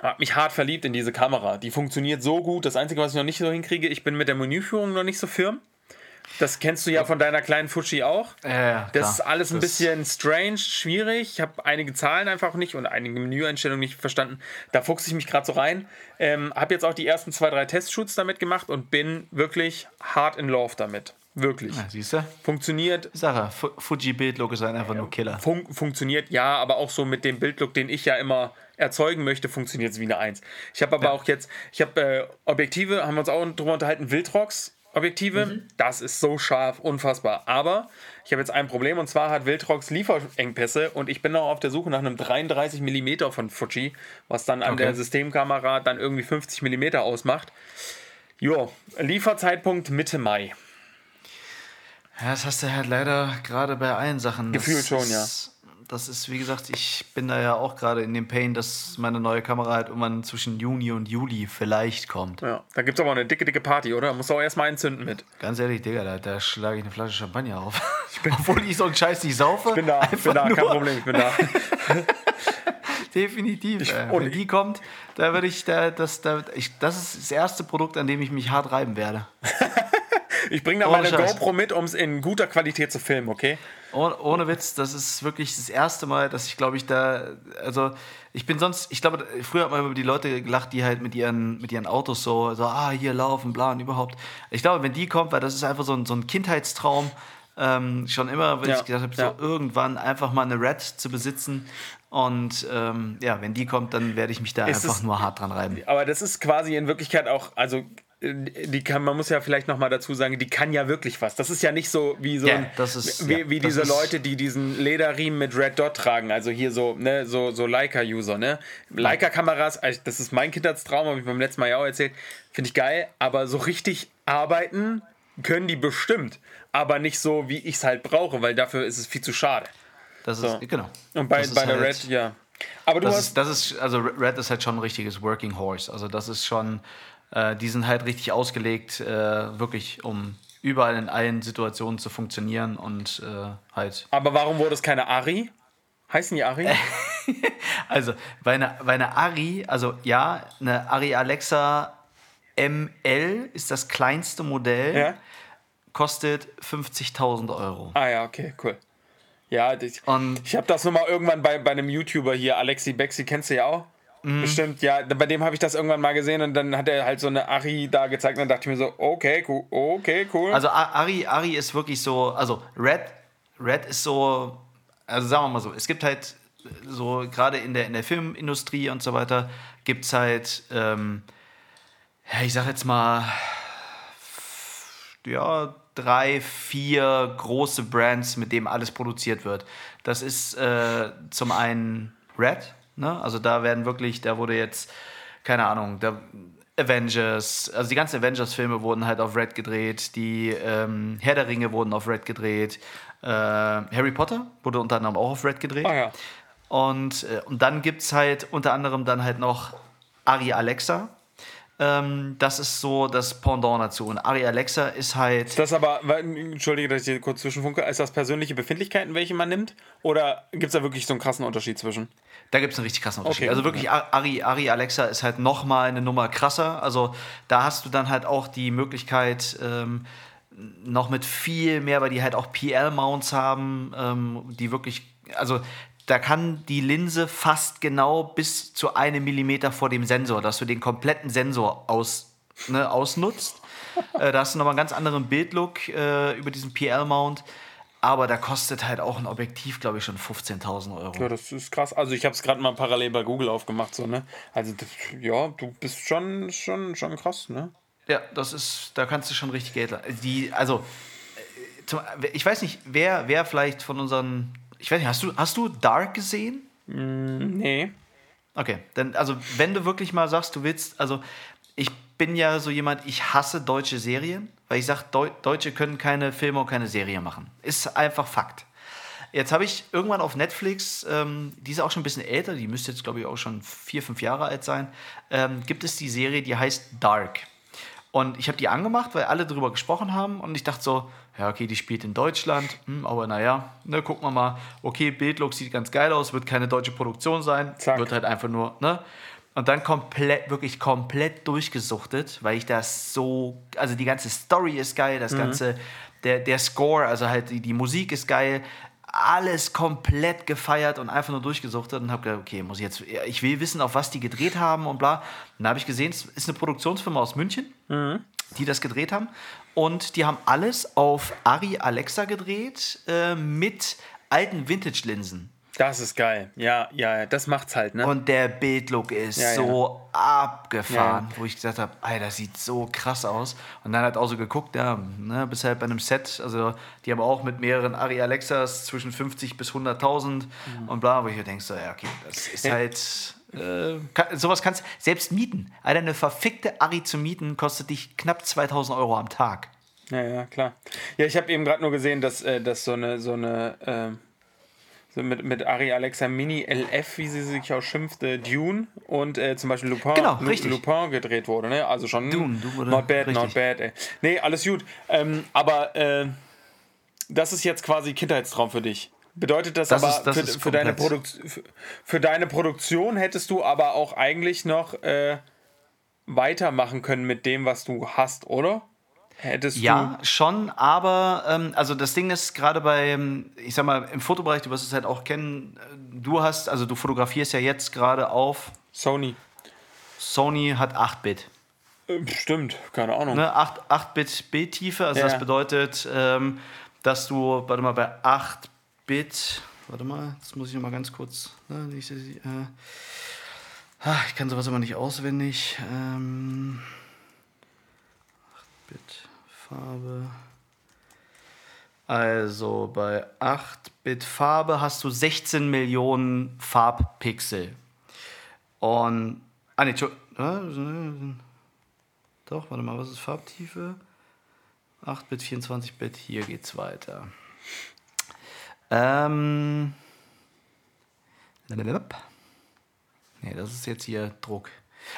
Hab mich hart verliebt in diese Kamera. Die funktioniert so gut. Das Einzige, was ich noch nicht so hinkriege, ich bin mit der Menüführung noch nicht so firm. Das kennst du ja von deiner kleinen Fuji auch. Ja, ja, Das klar. ist alles ein Das- bisschen strange, schwierig. Ich habe einige Zahlen einfach nicht und einige Menüeinstellungen nicht verstanden. Da fuchse ich mich gerade so rein. Ähm, habe jetzt auch die ersten zwei, drei Testshoots damit gemacht und bin wirklich hart in love damit. Wirklich. Ja, siehst du? Funktioniert. Sache, Fu- Fuji-Bildlook ist halt einfach nur Killer. Fun funktioniert, ja, aber auch so mit dem Bildlook, den ich ja immer erzeugen möchte, funktioniert es wie eine Eins. Ich habe aber auch jetzt, ich habe äh, Objektive, haben wir uns auch drüber unterhalten, Wildrox. Objektive, das ist so scharf, unfassbar. Aber ich habe jetzt ein Problem und zwar hat Wildrox Lieferengpässe und ich bin noch auf der Suche nach einem 33 mm von Fuji, was dann an Okay. der Systemkamera dann irgendwie 50 mm ausmacht. Jo, Lieferzeitpunkt Mitte Mai. Ja, das hast du halt leider gerade bei allen Sachen. Gefühlt schon, ja. Das ist, wie gesagt, ich bin da ja auch gerade in dem Pain, dass meine neue Kamera halt irgendwann zwischen Juni und Juli vielleicht kommt. Ja, da gibt es aber eine dicke, dicke Party, oder? Musst du auch erstmal entzünden mit. Ganz ehrlich, Digga, da, da schlage ich eine Flasche Champagner auf. Obwohl ich so einen Scheiß nicht saufe. Ich bin da, ich bin da, einfach kein nur- Problem, ich bin da. Definitiv. äh, und Wenn ich- die kommt, da würde ich, da, das, da, ich, das ist das erste Produkt, an dem ich mich hart reiben werde. Ich bringe da Ohne meine Scheiß. GoPro mit, um es in guter Qualität zu filmen, okay? Ohne, ohne Witz, das ist wirklich das erste Mal, dass ich, glaube ich, da, also ich bin sonst, ich glaube, früher hat man über die Leute gelacht, die halt mit ihren, mit ihren Autos so, so, ah, hier laufen, bla und überhaupt. Ich glaube, wenn die kommt, weil das ist einfach so ein, so ein Kindheitstraum, ähm, schon immer, wenn Ja, ich gedacht habe, ja. so irgendwann einfach mal eine Red zu besitzen. Und ähm, ja, wenn die kommt, dann werde ich mich da Ist einfach es- nur hart dran reiben. Aber das ist quasi in Wirklichkeit auch, also die kann, man muss ja vielleicht noch mal dazu sagen, die kann ja wirklich was. Das ist ja nicht so wie so Ja, ein, ist- wie, ja, wie diese ist- Leute, die diesen Lederriemen mit Red Dot tragen, also hier so ne so so Leica-User, ne? Leica-Kameras, also das ist mein Kindheitstraum, habe ich beim letzten Mal ja auch erzählt, finde ich geil. Aber so richtig arbeiten können die bestimmt, aber nicht so wie ich es halt brauche, weil dafür ist es viel zu schade. Das ist, So. genau. Und bei, Das ist bei der halt- Red, ja. Aber du Das hast ist, das ist, also Red ist halt schon ein richtiges Working Horse. Also das ist schon, äh, die sind halt richtig ausgelegt, äh, wirklich, um überall in allen Situationen zu funktionieren und äh, halt. Aber warum wurde es keine Ari? Heißen die Ari? Also bei einer, bei einer Ari, also ja, eine Ari Alexa ML ist das kleinste Modell, ja. kostet 50.000 Euro. Ah ja, okay, cool. Ja, ich, ich habe das nur mal irgendwann bei, bei einem YouTuber hier, Alexi Bexi, kennst du ja auch? Mhm. Bestimmt, ja, bei dem habe ich das irgendwann mal gesehen und dann hat er halt so eine Ari da gezeigt und dann dachte ich mir so, okay, cool, okay, cool. Also Ari, Ari ist wirklich so, also Red, Red ist so, also sagen wir mal so, es gibt halt so, gerade in der, in der Filmindustrie und so weiter, gibt es halt, ähm, ja, ich sag jetzt mal, ja, drei, vier große Brands, mit denen alles produziert wird. Das ist äh, zum einen Red, ne? also da werden wirklich, da wurde jetzt, keine Ahnung, da Avengers, also die ganzen Avengers-Filme wurden halt auf Red gedreht, die ähm, Herr der Ringe wurden auf Red gedreht, äh, Harry Potter wurde unter anderem auch auf Red gedreht. ah ja. Und, äh, und dann gibt es halt unter anderem dann halt noch Ari Alexa. Ähm, das ist so das Pendant dazu. Und Ari Alexa ist halt. Das aber, entschuldige, dass ich hier kurz zwischenfunke, ist das persönliche Befindlichkeiten, welche man nimmt? Oder gibt es da wirklich so einen krassen Unterschied zwischen? Da gibt es einen richtig krassen Unterschied. Okay, also wirklich, Ari, Ari Alexa ist halt nochmal eine Nummer krasser. Also da hast du dann halt auch die Möglichkeit, ähm, noch mit viel mehr, weil die halt auch PL-Mounts haben, ähm, die wirklich, also da kann die Linse fast genau bis zu einem Millimeter vor dem Sensor, dass du den kompletten Sensor aus, ne, ausnutzt. äh, da hast du nochmal einen ganz anderen Bildlook äh, über diesen PL-Mount. Aber da kostet halt auch ein Objektiv, glaube ich, schon 15.000 Euro. Ja, das ist krass. Also ich habe es gerade mal parallel bei Google aufgemacht, so, ne? Also, das, ja, du bist schon, schon, schon krass, ne? Ja, das ist, da kannst du schon richtig Geld. Die, also, äh, zum, ich weiß nicht, wer, wer vielleicht von unseren, ich weiß nicht, hast du, hast du Dark gesehen? Nee. Okay, dann, also, wenn du wirklich mal sagst, du willst, also, ich bin ja so jemand, ich hasse deutsche Serien, weil ich sage, Deu Deutsche können keine Filme und keine Serie machen. Ist einfach Fakt. Jetzt habe ich irgendwann auf Netflix, ähm, die ist auch schon ein bisschen älter, die müsste jetzt, glaube ich, auch schon vier, fünf Jahre alt sein, ähm, gibt es die Serie, die heißt Dark. Und ich habe die angemacht, weil alle darüber gesprochen haben und ich dachte so, ja, okay, die spielt in Deutschland, hm, aber naja, ne, gucken wir mal, okay, Bildlook sieht ganz geil aus, wird keine deutsche Produktion sein, Zack. wird halt einfach nur, ne? Und dann komplett, wirklich komplett durchgesuchtet, weil ich das so, also die ganze Story ist geil, das ganze, der, der Score, also halt die, die Musik ist geil, alles komplett gefeiert und einfach nur durchgesuchtet und habe gedacht, okay, muss ich jetzt, ich will wissen, auf was die gedreht haben und bla. Und dann habe ich gesehen, es ist eine Produktionsfirma aus München, die das gedreht haben. Und die haben alles auf Ari Alexa gedreht äh, mit alten Vintage-Linsen. Das ist geil. Ja, ja, ja, das macht's halt, ne? Und der Bildlook ist Ja, ja. so abgefahren, Ja. wo ich gesagt habe, ey, das sieht so krass aus. Und dann halt auch so geguckt, ja, ne, bis halt bei einem Set, also die haben auch mit mehreren Ari Alexas zwischen 50 bis 100.000 und bla, wo ich mir denke, so, ja, okay, das ist Ja. halt, äh, kann, sowas kannst selbst mieten. Alter, eine verfickte Ari zu mieten kostet dich knapp 2000 Euro am Tag. Ja, ja, klar. Ja, ich habe eben gerade nur gesehen, dass, äh, dass so eine, so eine äh, so mit, mit Ari Alexa Mini LF, wie sie sich auch schimpfte, Dune und äh, zum Beispiel Lupin, Genau, richtig. Lupin gedreht wurde. Ne? Also schon Dune, du wurde- not bad, not richtig. bad. Ey. Nee, alles gut. Ähm, aber äh, das ist jetzt quasi Kindheitstraum für dich. Bedeutet das, Das aber ist- das für, für, deine für, für deine Produktion hättest du aber auch eigentlich noch äh, weitermachen können mit dem, was du hast, oder? Hättest Ja, schon, aber ähm, also das Ding ist gerade bei, ich sag mal, im Fotobereich, du wirst es halt auch kennen, äh, du hast, also du fotografierst ja jetzt gerade auf, du Sony? Sony hat 8-Bit. Äh, Stimmt, keine Ahnung. Ne? 8 8-Bit Bildtiefe, also Ja. das bedeutet, ähm, dass du, warte mal, bei 8-Bit, warte mal, jetzt muss ich noch mal ganz kurz, ne, nicht, äh, ah, ich kann sowas immer nicht auswendig. Ähm, 8-Bit Farbe. Also bei 8-Bit Farbe hast du 16 Millionen Farbpixel. Und. Ah, nee, äh, doch, warte mal, was ist Farbtiefe? 8-Bit, 24-Bit, hier geht's weiter. Ähm. Nee, das ist jetzt hier Druck.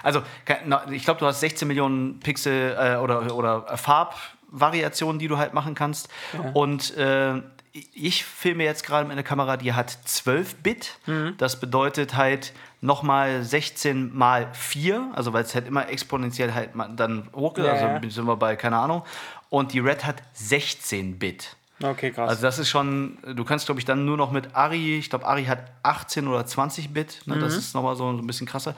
Also, ich glaube, du hast 16 Millionen Pixel äh, oder, oder Farbvariationen, die du halt machen kannst. Und äh, ich filme jetzt gerade mit einer Kamera, die hat 12 Bit. Das bedeutet halt nochmal 16 mal 4, also weil es halt immer exponentiell halt dann hochgeht. Ja, also ja. sind wir bei, keine Ahnung. Und die Red hat 16 Bit. Okay, krass. Also das ist schon, du kannst glaube ich dann nur noch mit Ari, ich glaube Ari hat 18 oder 20 Bit, ne? Mhm. das ist nochmal so, so ein bisschen krasser.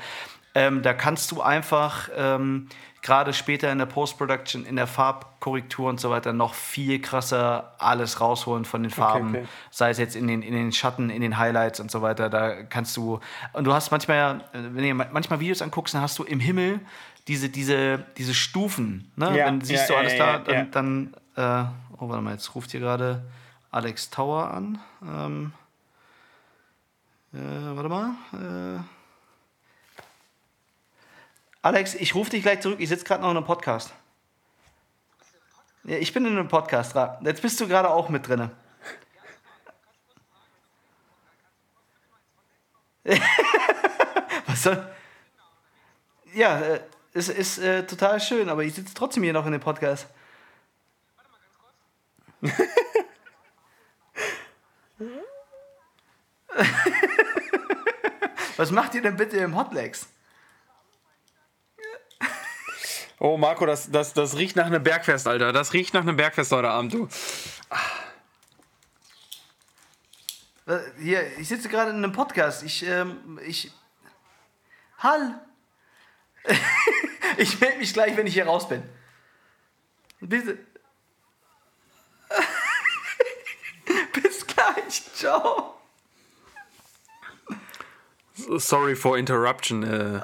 Ähm, da kannst du einfach ähm, gerade später in der Post-Production, in der Farbkorrektur und so weiter noch viel krasser alles rausholen von den Farben. okay. Sei es jetzt in den, in den Schatten, in den Highlights und so weiter. Da kannst du, und du hast manchmal, ja, wenn du manchmal Videos anguckst, dann hast du im Himmel diese, diese, diese Stufen. Ne? Ja, dann siehst ja, du alles ja, da, dann, dann äh, oh, warte mal, jetzt ruft hier gerade Alex Tower an. Ähm, äh, warte mal. Äh, Alex, ich rufe dich gleich zurück. Ich sitze gerade noch in einem Podcast. Ja, ich bin in einem Podcast. Jetzt bist du gerade auch mit drin. Was soll. Ja, äh, es ist äh, total schön, aber ich sitze trotzdem hier noch in dem Podcast. Was macht ihr denn bitte im Hotlegs? Oh, Marco, das, das, das riecht nach einem Bergfest, Alter. Das riecht nach einem Bergfest heute Abend, du. Äh, Hier, ich sitze gerade in einem Podcast. Ich, ähm, ich. Hall! ich melde mich gleich, wenn ich hier raus bin. Bitte. Bis gleich. Ciao. Sorry for interruption. Äh.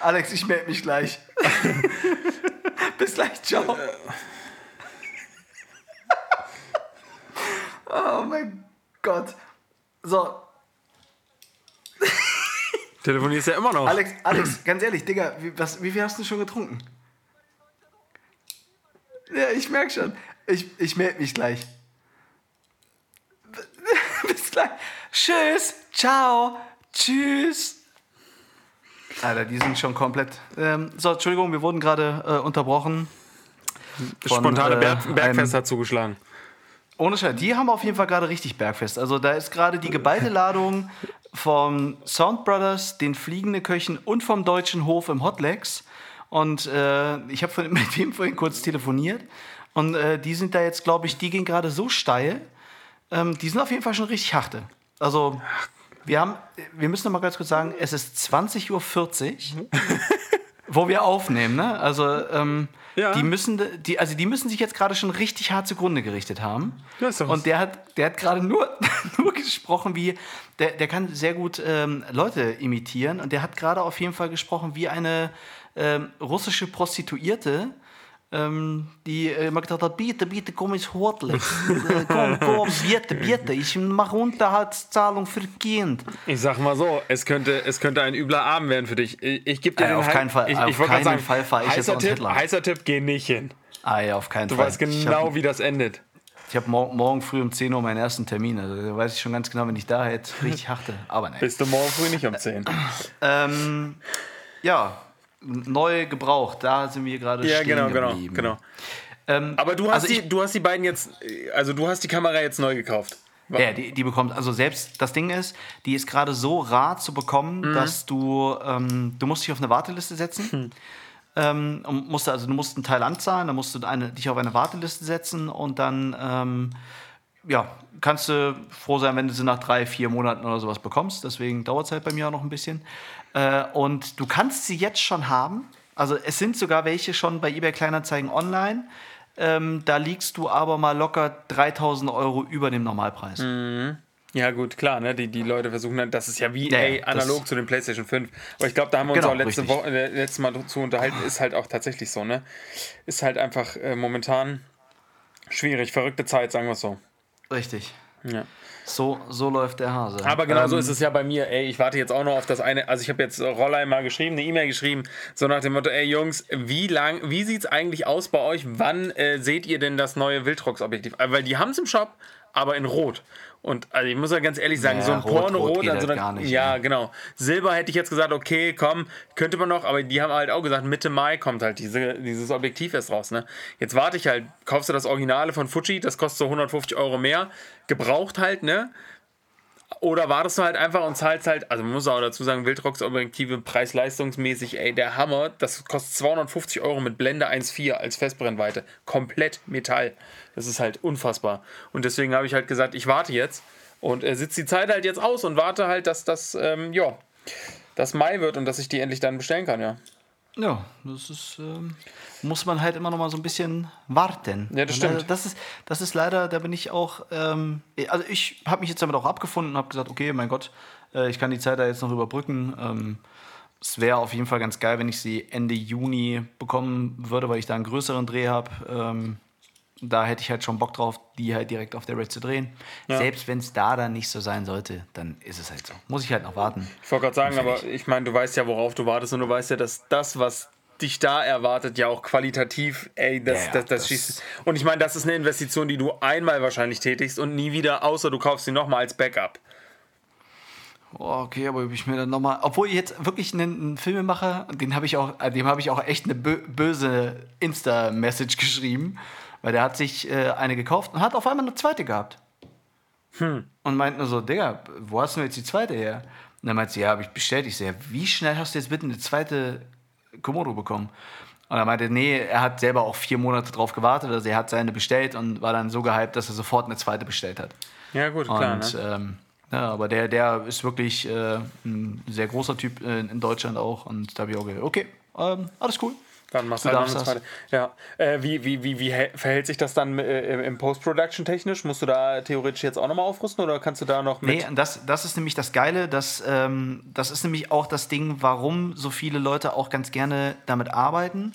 Alex, ich melde mich gleich. Bis gleich. Ciao. oh mein Gott. So, Telefonierst ja immer noch. Alex, Alex, ganz ehrlich, Digga, wie, was, wie viel hast du schon getrunken? Ja, ich merke schon. Ich, ich melde mich gleich. Bis gleich. Tschüss. Ciao. Tschüss. Alter, die sind schon komplett. Ähm, so, Entschuldigung, wir wurden gerade äh, unterbrochen. von, Spontane äh, Berg Bergfest einem- hat zugeschlagen. Ohne Scheiß, die haben auf jeden Fall gerade richtig Bergfest. Also da ist gerade die geballte Ladung vom Sound Brothers, den Fliegende Köchen und vom Deutschen Hof im Hotlegs. Und äh, ich habe mit dem vorhin kurz telefoniert. Und äh, die sind da jetzt, glaube ich, die gehen gerade so steil. Ähm, die sind auf jeden Fall schon richtig harte. Also wir haben, wir müssen noch mal ganz kurz sagen, es ist 20.40 Uhr, wo wir aufnehmen. Ne? Also ähm, Ja. die müssen, die, also die müssen sich jetzt gerade schon richtig hart zugrunde gerichtet haben. Ja. Und der hat, der hat gerade nur, nur gesprochen wie, der, der kann sehr gut ähm, Leute imitieren und der hat gerade auf jeden Fall gesprochen wie eine ähm, russische Prostituierte, ähm, die äh, immer gesagt hat, bitte, bitte, komm ins Hotel. Äh, komm, komm, bitte, bitte, ich mache Unterhaltszahlung für Kind. Ich sag mal so, es könnte, es könnte ein übler Abend werden für dich. Ich, ich gebe dir Äh, den auf Hei- keinen Fall- Ich, auf ich gerade keinen sagen, Fall fahr ich jetzt Tipp, heißer Tipp, geh nicht hin. Ah ja, auf keinen Du Fall. weißt Ich genau, hab- wie das endet. Ich habe morgen, morgen früh um 10 Uhr meinen ersten Termin. Also da weiß ich schon ganz genau, wenn ich da hätte, richtig harte. Aber nein. Bist du morgen früh nicht um 10. Ähm, ja, neu gebraucht. Da sind wir gerade Ja, stehen genau, genau, geblieben. genau. Ähm, Aber du hast, also die, du hast die beiden jetzt, also du hast die Kamera jetzt neu gekauft. Ja, die, die bekommt, also selbst das Ding ist, die ist gerade so rar zu bekommen, Mhm. dass du, ähm, du musst dich auf eine Warteliste setzen. Hm. Ähm, und musst, also du musst einen Teil anzahlen, dann musst du eine, dich auf eine Warteliste setzen und dann ähm, ja, kannst du froh sein, wenn du sie nach drei, vier Monaten oder sowas bekommst. Deswegen dauert es halt bei mir auch noch ein bisschen. Äh, und du kannst sie jetzt schon haben. Also es sind sogar welche schon bei eBay Kleinanzeigen online. Ähm, da liegst du aber mal locker 3000 Euro über dem Normalpreis. Mhm. Ja, gut, klar, ne? Die, die Leute versuchen dann, das ist ja wie Ja, ey, analog zu den PlayStation 5. Aber ich glaube, da haben wir uns Genau, auch letzte richtig. Woche, äh, letztes Mal zu unterhalten, ist halt auch tatsächlich so, ne? Ist halt einfach äh, momentan schwierig, verrückte Zeit, sagen wir es so. Richtig. Ja. So, so läuft der Hase. Aber genau so Ähm, ist es ja bei mir. Ey, ich warte jetzt auch noch auf das eine. Also ich habe jetzt Rollei mal geschrieben, eine E-Mail geschrieben, so nach dem Motto: Ey Jungs, wie lang, wie sieht's eigentlich aus bei euch? Wann äh, seht ihr denn das neue Wildrox-Objektiv? Äh, Weil die haben es im Shop, aber in Rot. Und also ich muss ja ganz ehrlich sagen, Ja, so ein Rot- Rot Porno-Rot, geht also dann, gar nicht, ja, ja. genau. Silber hätte ich jetzt gesagt, okay, komm, könnte man noch, aber die haben halt auch gesagt, Mitte Mai kommt halt diese, dieses Objektiv erst raus. Ne? Jetzt warte ich halt, kaufst du das Originale von Fuji, das kostet so 150 Euro mehr, gebraucht halt, ne? Oder wartest du halt einfach und zahlst halt, also man muss auch dazu sagen, Wildrox-Objektive preis-leistungsmäßig, ey, der Hammer, das kostet 250 Euro mit Blende 1.4 als Festbrennweite. Komplett Metall. Das ist halt unfassbar. Und deswegen habe ich halt gesagt, ich warte jetzt und äh, sitze die Zeit halt jetzt aus und warte halt, dass das, ähm, ja, das Mai wird und dass ich die endlich dann bestellen kann, ja. Ja, das ist, ähm, muss man halt immer noch mal so ein bisschen warten. Ja, das stimmt. Das ist, das ist leider, da bin ich auch, ähm, also ich habe mich jetzt damit auch abgefunden und habe gesagt, okay, mein Gott, äh, ich kann die Zeit da jetzt noch überbrücken. Ähm, es wäre auf jeden Fall ganz geil, wenn ich sie Ende Juni bekommen würde, weil ich da einen größeren Dreh habe. Ähm, da hätte ich halt schon Bock drauf, die halt direkt auf der Red zu drehen. Selbst wenn es da dann nicht so sein sollte, dann ist es halt so. Muss ich halt noch warten. Ich wollte gerade sagen, aber ich meine, du weißt ja, worauf du wartest und du weißt ja, dass das, was dich da erwartet, ja auch qualitativ, ey, das, Ja, ja, das, das, das- schießt. Und ich meine, das ist eine Investition, die du einmal wahrscheinlich tätigst und nie wieder, außer du kaufst sie nochmal als Backup. Oh, okay, aber ob ich mir dann nochmal. Obwohl ich jetzt wirklich einen, einen Filmemacher, den habe ich auch, dem habe ich auch echt eine bö böse Insta-Message geschrieben, weil der hat sich äh, eine gekauft und hat auf einmal eine zweite gehabt. Und meint nur so, Digga, wo hast du jetzt die zweite her? Und dann meint sie, ja, habe ich bestellt. Ich so, ja, wie schnell hast du jetzt bitte eine zweite Komodo bekommen? Und er meinte, nee, er hat selber auch vier Monate drauf gewartet, also er hat seine bestellt und war dann so gehypt, dass er sofort eine zweite bestellt hat. Ja, gut, klar. Und, ne? ähm, ja, aber der, der ist wirklich äh, ein sehr großer Typ äh, in Deutschland auch. Und da habe ich auch gedacht, okay, ähm, alles cool. Dann machst du du halt noch eine zweite. Ja. Äh, wie, wie, wie, wie hä- verhält sich das dann äh, im Post-Production technisch? Musst du da theoretisch jetzt auch nochmal aufrüsten oder kannst du da noch mit? Nee, das, das ist nämlich das Geile, dass, ähm, das ist nämlich auch das Ding, warum so viele Leute auch ganz gerne damit arbeiten.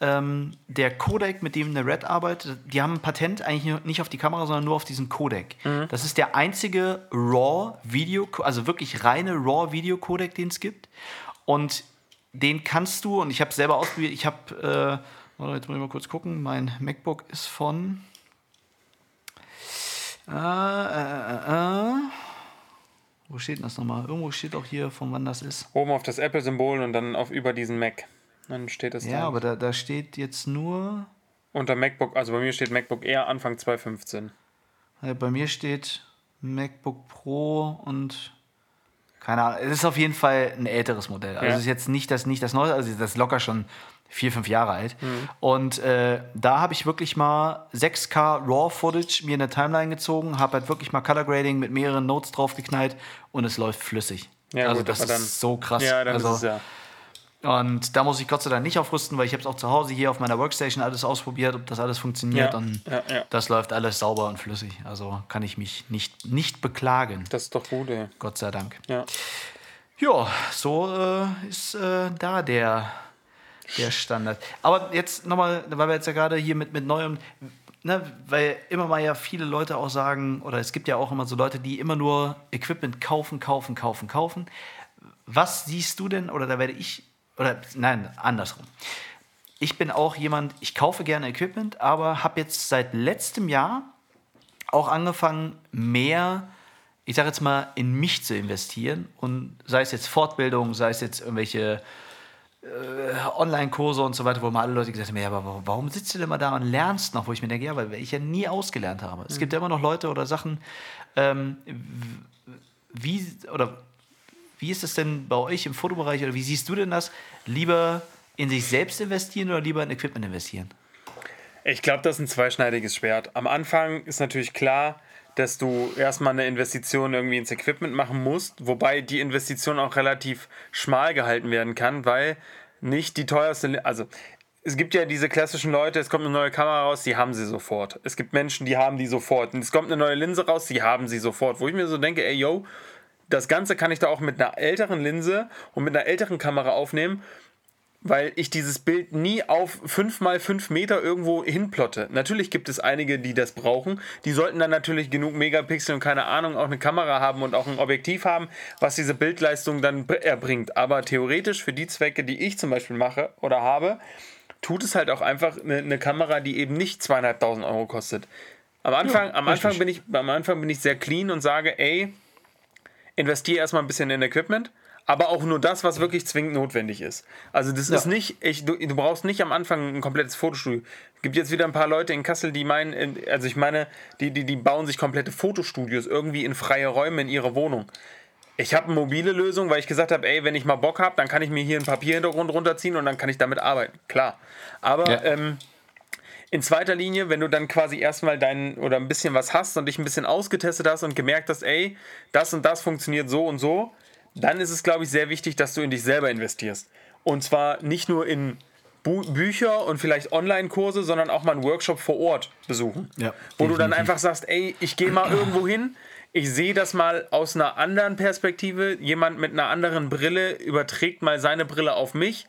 Ähm, der Codec, mit dem eine Red arbeitet, die haben ein Patent eigentlich nicht auf die Kamera, sondern nur auf diesen Codec. Das ist der einzige RAW-Video, also wirklich reine RAW-Video-Codec, den es gibt. Und den kannst du, und ich habe es selber ausprobiert, ich habe, äh, warte, jetzt muss ich mal kurz gucken, mein MacBook ist von. Äh, äh, äh, äh. Wo steht denn das nochmal? Irgendwo steht auch hier, von wann das ist. Oben auf das Apple-Symbol und dann auf über diesen Mac. Dann steht das Ja, da. aber da, da steht jetzt nur. Unter MacBook, also bei mir steht MacBook Air Anfang 2015. äh, Bei mir steht MacBook Pro und. Keine Ahnung. Es ist auf jeden Fall ein älteres Modell. Also Ja. es ist jetzt nicht das, nicht das neue, also das ist locker schon vier, fünf Jahre alt. Und äh, da habe ich wirklich mal 6K RAW-Footage mir in der Timeline gezogen, habe halt wirklich mal Color Grading mit mehreren Notes draufgeknallt und es läuft flüssig. Ja, also gut, das ist so krass. Ja, dann also, ist es ja. Und da muss ich Gott sei Dank nicht aufrüsten, weil ich habe es auch zu Hause hier auf meiner Workstation alles ausprobiert, ob das alles funktioniert. Ja, und ja, ja. das läuft alles sauber und flüssig. Also kann ich mich nicht, nicht beklagen. Das ist doch gut, ey. Gott sei Dank. Ja. Ja, so äh, ist äh, da der, der Standard. Aber jetzt nochmal, weil wir jetzt ja gerade hier mit, mit neuem, ne, weil immer mal ja viele Leute auch sagen, oder es gibt ja auch immer so Leute, die immer nur Equipment kaufen, kaufen, kaufen, kaufen. Was siehst du denn, oder da werde ich, oder nein, andersrum. ich bin auch jemand, ich kaufe gerne Equipment, aber habe jetzt seit letztem Jahr auch angefangen, mehr, ich sage jetzt mal, in mich zu investieren. Und sei es jetzt Fortbildung, sei es jetzt irgendwelche äh, Online-Kurse und so weiter, wo mal alle Leute gesagt haben, ja, aber warum sitzt du denn mal da und lernst noch? Wo ich mir denke, ja, weil ich ja nie ausgelernt habe. Mhm. Es gibt ja immer noch Leute oder Sachen, ähm, wie, oder wie ist es denn bei euch im Fotobereich oder wie siehst du denn das? Lieber in sich selbst investieren oder lieber in Equipment investieren? Ich glaube, das ist ein zweischneidiges Schwert. Am Anfang ist natürlich klar, dass du erstmal eine Investition irgendwie ins Equipment machen musst, wobei die Investition auch relativ schmal gehalten werden kann, weil nicht die teuerste, also es gibt ja diese klassischen Leute, es kommt eine neue Kamera raus, die haben sie sofort. Es gibt Menschen, die haben die sofort. Und es kommt eine neue Linse raus, die haben sie sofort. Wo ich mir so denke, ey, yo, das Ganze kann ich da auch mit einer älteren Linse und mit einer älteren Kamera aufnehmen weil ich dieses Bild nie auf 5 mal 5 Meter irgendwo hinplotte. Natürlich gibt es einige, die das brauchen. Die sollten dann natürlich genug Megapixel und keine Ahnung, auch eine Kamera haben und auch ein Objektiv haben, was diese Bildleistung dann erbringt. Aber theoretisch für die Zwecke, die ich zum Beispiel mache oder habe, tut es halt auch einfach eine, eine Kamera, die eben nicht zweieinhalbtausend Euro kostet. Am Anfang, ja, am, Anfang bin ich, am Anfang bin ich sehr clean und sage, ey, investiere erstmal ein bisschen in Equipment aber auch nur das, was wirklich zwingend notwendig ist. Also das ja. ist nicht, ich, du, du, brauchst nicht am Anfang ein komplettes Fotostudio. Es gibt jetzt wieder ein paar Leute in Kassel, die meinen, also ich meine, die, die, die bauen sich komplette Fotostudios irgendwie in freie Räume in ihre Wohnung. Ich habe eine mobile Lösung, weil ich gesagt habe, ey, wenn ich mal Bock habe, dann kann ich mir hier einen Papierhintergrund runterziehen und dann kann ich damit arbeiten. Klar. Aber ja. ähm, in zweiter Linie, wenn du dann quasi erstmal dein oder ein bisschen was hast und dich ein bisschen ausgetestet hast und gemerkt hast, ey, das und das funktioniert so und so, dann ist es, glaube ich, sehr wichtig, dass du in dich selber investierst. Und zwar nicht nur in Bu Bücher und vielleicht Online-Kurse, sondern auch mal einen Workshop vor Ort besuchen. Ja, wo definitiv. du dann einfach sagst, ey, ich gehe mal irgendwo hin, ich sehe das mal aus einer anderen Perspektive, jemand mit einer anderen Brille überträgt mal seine Brille auf mich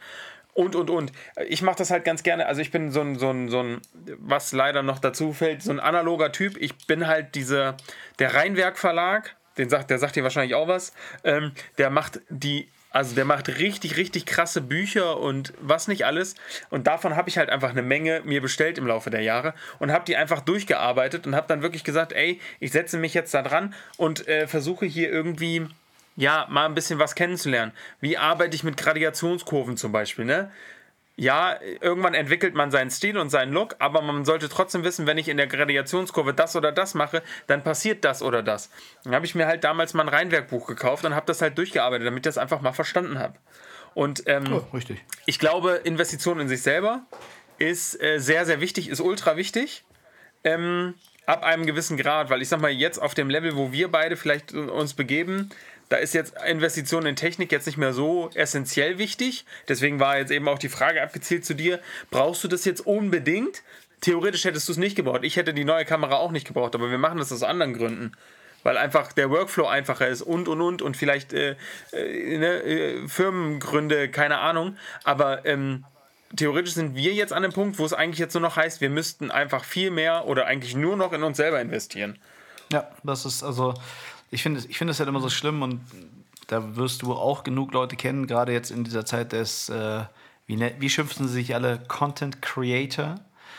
und und und. Ich mache das halt ganz gerne. Also ich bin so ein, so ein, so ein, was leider noch dazu fällt, so ein analoger Typ. Ich bin halt diese, der Rheinwerk Verlag den sagt, der sagt dir wahrscheinlich auch was. Ähm, der macht die also der macht richtig, richtig krasse Bücher und was nicht alles. Und davon habe ich halt einfach eine Menge mir bestellt im Laufe der Jahre und habe die einfach durchgearbeitet und habe dann wirklich gesagt, ey, ich setze mich jetzt da dran und äh, versuche hier irgendwie, ja, mal ein bisschen was kennenzulernen. Wie arbeite ich mit Gradationskurven zum Beispiel, ne? ja, irgendwann entwickelt man seinen Stil und seinen Look, aber man sollte trotzdem wissen, wenn ich in der Gradationskurve das oder das mache, dann passiert das oder das. Dann habe ich mir halt damals mal ein Reinwerkbuch gekauft und habe das halt durchgearbeitet, damit ich das einfach mal verstanden habe. Und ähm, oh, richtig. ich glaube, Investition in sich selber ist äh, sehr, sehr wichtig, ist ultra wichtig. Ähm, ab einem gewissen Grad, weil ich sag mal, jetzt auf dem Level, wo wir beide vielleicht uns begeben, da ist jetzt Investition in Technik jetzt nicht mehr so essentiell wichtig. Deswegen war jetzt eben auch die Frage abgezielt zu dir, brauchst du das jetzt unbedingt? Theoretisch hättest du es nicht gebraucht. Ich hätte die neue Kamera auch nicht gebraucht, aber wir machen das aus anderen Gründen. Weil einfach der Workflow einfacher ist und und und und vielleicht äh, äh, ne, äh, Firmengründe, keine Ahnung. Aber ähm, theoretisch sind wir jetzt an dem Punkt, wo es eigentlich jetzt nur noch heißt, wir müssten einfach viel mehr oder eigentlich nur noch in uns selber investieren. Ja, das ist also ich finde ich find das halt immer so schlimm und da wirst du auch genug Leute kennen, gerade jetzt in dieser Zeit des, äh, wie, ne, wie schimpfen sie sich alle, Content Creator.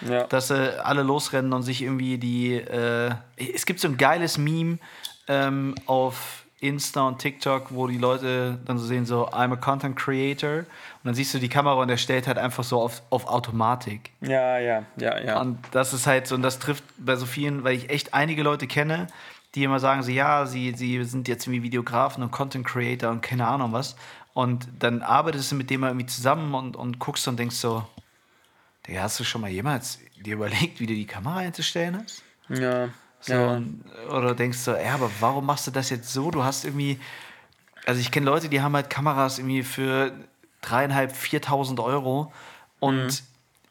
Ja. Dass sie alle losrennen und sich irgendwie die. Äh, es gibt so ein geiles Meme ähm, auf Insta und TikTok, wo die Leute dann so sehen, so, I'm a Content Creator. Und dann siehst du die Kamera und der stellt halt einfach so auf, auf Automatik. Ja, ja, ja, ja. Und das ist halt so, und das trifft bei so vielen, weil ich echt einige Leute kenne, die immer sagen, so, ja, sie, sie sind jetzt irgendwie Videografen und Content Creator und keine Ahnung was. Und dann arbeitest du mit dem irgendwie zusammen und, und guckst und denkst so, Digga, hast du schon mal jemals dir überlegt, wie du die Kamera einzustellen hast? Ja. So, ja. Oder denkst du, ja, aber warum machst du das jetzt so? Du hast irgendwie, also ich kenne Leute, die haben halt Kameras irgendwie für dreieinhalb, viertausend Euro und mhm.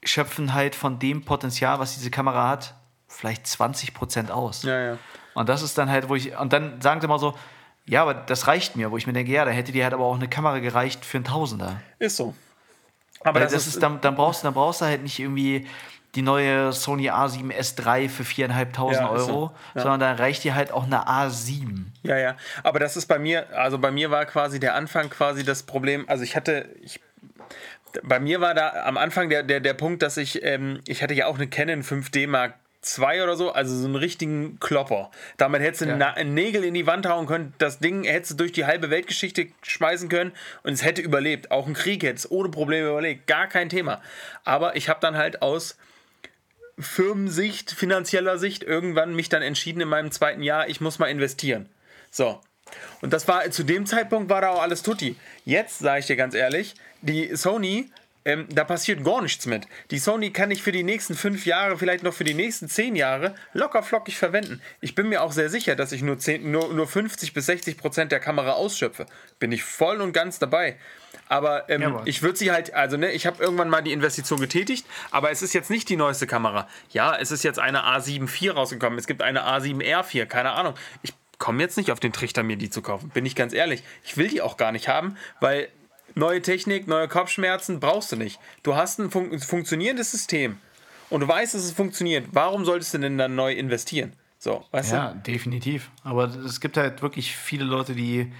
schöpfen halt von dem Potenzial, was diese Kamera hat, vielleicht 20 Prozent aus. Ja, ja. Und das ist dann halt, wo ich, und dann sagen sie mal so, ja, aber das reicht mir, wo ich mir denke, ja, da hätte dir halt aber auch eine Kamera gereicht für einen Tausender. Ist so. Aber das, das, ist, dann, dann, brauchst, dann brauchst du halt nicht irgendwie die neue Sony A7S3 für 4.500 ja, Euro, so. ja. sondern da reicht dir halt auch eine A7. Ja, ja. Aber das ist bei mir, also bei mir war quasi der Anfang quasi das Problem, also ich hatte, ich Bei mir war da am Anfang der, der, der Punkt, dass ich, ähm, ich hatte ja auch eine Canon 5D Mark II oder so, also so einen richtigen Klopper. Damit hättest du ja. einen Nägel in die Wand hauen können, das Ding hättest du durch die halbe Weltgeschichte schmeißen können und es hätte überlebt. Auch ein Krieg hätte es ohne Probleme überlebt, gar kein Thema. Aber ich habe dann halt aus Firmensicht, finanzieller Sicht irgendwann mich dann entschieden in meinem zweiten Jahr, ich muss mal investieren. So. Und das war zu dem Zeitpunkt war da auch alles tutti. Jetzt sage ich dir ganz ehrlich, die Sony ähm, da passiert gar nichts mit. Die Sony kann ich für die nächsten fünf Jahre, vielleicht noch für die nächsten zehn Jahre locker flockig verwenden. Ich bin mir auch sehr sicher, dass ich nur, 10, nur, nur 50 bis 60 Prozent der Kamera ausschöpfe. Bin ich voll und ganz dabei. Aber ähm, ja, ich würde sie halt, also ne, ich habe irgendwann mal die Investition getätigt, aber es ist jetzt nicht die neueste Kamera. Ja, es ist jetzt eine A7 IV rausgekommen, es gibt eine A7 R4, keine Ahnung. Ich komme jetzt nicht auf den Trichter, mir die zu kaufen, bin ich ganz ehrlich. Ich will die auch gar nicht haben, weil neue Technik, neue Kopfschmerzen brauchst du nicht. Du hast ein fun funktionierendes System und du weißt, dass es funktioniert. Warum solltest du denn dann neu investieren? So, weißt ja, du? definitiv. Aber es gibt halt wirklich viele Leute, die,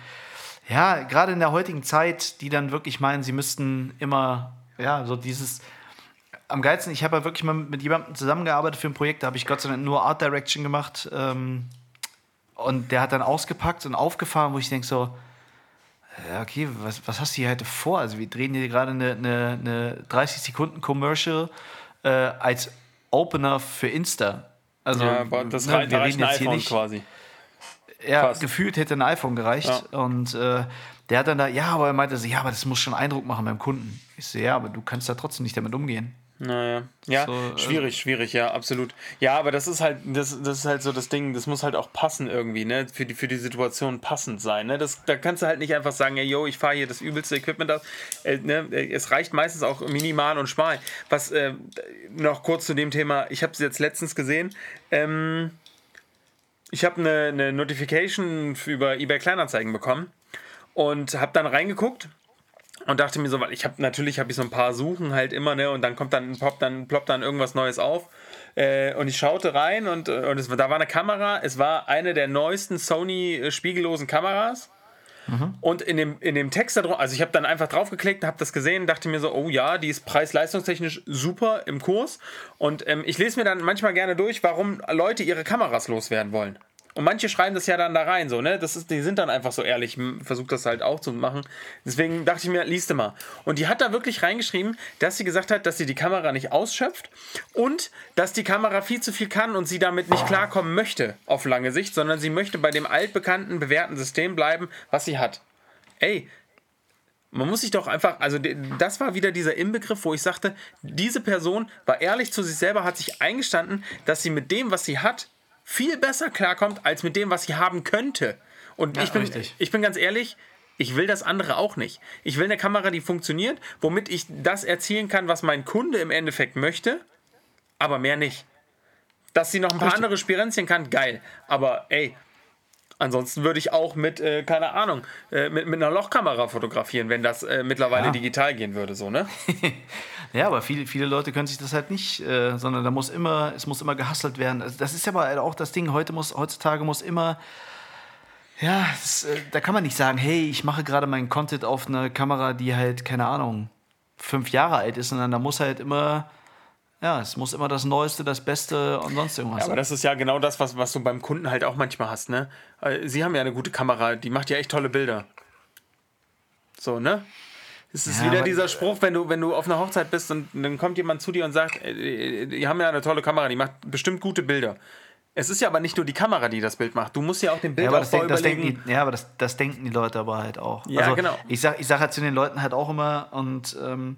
ja, gerade in der heutigen Zeit, die dann wirklich meinen, sie müssten immer, ja, so dieses. Am geilsten, ich habe ja wirklich mal mit jemandem zusammengearbeitet für ein Projekt, da habe ich Gott sei Dank nur Art Direction gemacht. Ähm, und der hat dann ausgepackt und aufgefahren, wo ich denke so, ja, okay, was, was hast du hier heute vor? Also wir drehen hier gerade eine, eine, eine 30 Sekunden Commercial äh, als Opener für Insta. Also ja, das ne, reicht, wir reden jetzt hier nicht, quasi. Ja, Fast. gefühlt hätte ein iPhone gereicht. Ja. Und äh, der hat dann da, ja, aber er meinte so, ja, aber das muss schon Eindruck machen beim Kunden. Ich so, ja, aber du kannst da trotzdem nicht damit umgehen. Naja, ja, so, äh, schwierig, äh, schwierig, ja, absolut. Ja, aber das ist halt, das, das ist halt so das Ding, das muss halt auch passen irgendwie, ne, für die, für die Situation passend sein, ne, das, da kannst du halt nicht einfach sagen, ey, yo, ich fahre hier das übelste Equipment aus, äh, ne, es reicht meistens auch minimal und schmal. Was, äh, noch kurz zu dem Thema, ich habe es jetzt letztens gesehen, ähm, ich habe eine, eine Notification über eBay Kleinanzeigen bekommen und habe dann reingeguckt und dachte mir so, weil ich habe natürlich habe ich so ein paar Suchen halt immer, ne, und dann kommt dann ploppt dann ploppt dann irgendwas Neues auf. Äh, und ich schaute rein und, und es, da war eine Kamera, es war eine der neuesten Sony äh, spiegellosen Kameras. Mhm. Und in dem, in dem Text da drauf, also ich habe dann einfach draufgeklickt, habe das gesehen, dachte mir so, oh ja, die ist preis-leistungstechnisch super im Kurs. Und ähm, ich lese mir dann manchmal gerne durch, warum Leute ihre Kameras loswerden wollen. Und manche schreiben das ja dann da rein, so, ne? Das ist, die sind dann einfach so ehrlich, versucht das halt auch zu machen. Deswegen dachte ich mir, liest mal. Und die hat da wirklich reingeschrieben, dass sie gesagt hat, dass sie die Kamera nicht ausschöpft und dass die Kamera viel zu viel kann und sie damit nicht klarkommen möchte auf lange Sicht, sondern sie möchte bei dem altbekannten, bewährten System bleiben, was sie hat. Ey, man muss sich doch einfach, also das war wieder dieser Inbegriff, wo ich sagte, diese Person war ehrlich zu sich selber, hat sich eingestanden, dass sie mit dem, was sie hat, viel besser klarkommt als mit dem, was sie haben könnte. Und ja, ich, bin, ich bin ganz ehrlich, ich will das andere auch nicht. Ich will eine Kamera, die funktioniert, womit ich das erzielen kann, was mein Kunde im Endeffekt möchte, aber mehr nicht. Dass sie noch ein paar Richtig. andere Spirenzchen kann, geil. Aber ey, Ansonsten würde ich auch mit, äh, keine Ahnung, äh, mit, mit einer Lochkamera fotografieren, wenn das äh, mittlerweile ja. digital gehen würde, so, ne? ja, aber viele, viele Leute können sich das halt nicht, äh, sondern da muss immer, es muss immer gehustelt werden. Also das ist aber halt auch das Ding, heute muss, heutzutage muss immer. Ja, das, äh, da kann man nicht sagen, hey, ich mache gerade meinen Content auf einer Kamera, die halt, keine Ahnung, fünf Jahre alt ist, sondern da muss halt immer ja, es muss immer das Neueste, das Beste und sonst irgendwas ja, aber das ist ja genau das, was, was du beim Kunden halt auch manchmal hast, ne? Äh, sie haben ja eine gute Kamera, die macht ja echt tolle Bilder. So, ne? Es ist ja, wieder dieser Spruch, wenn du, wenn du auf einer Hochzeit bist und dann kommt jemand zu dir und sagt, äh, die haben ja eine tolle Kamera, die macht bestimmt gute Bilder. Es ist ja aber nicht nur die Kamera, die das Bild macht. Du musst ja auch den Bildaufbau ja, das denk, überlegen. Die, ja, aber das, das denken die Leute aber halt auch. Ja, also, genau. Ich sage ich sag halt zu den Leuten halt auch immer und ähm,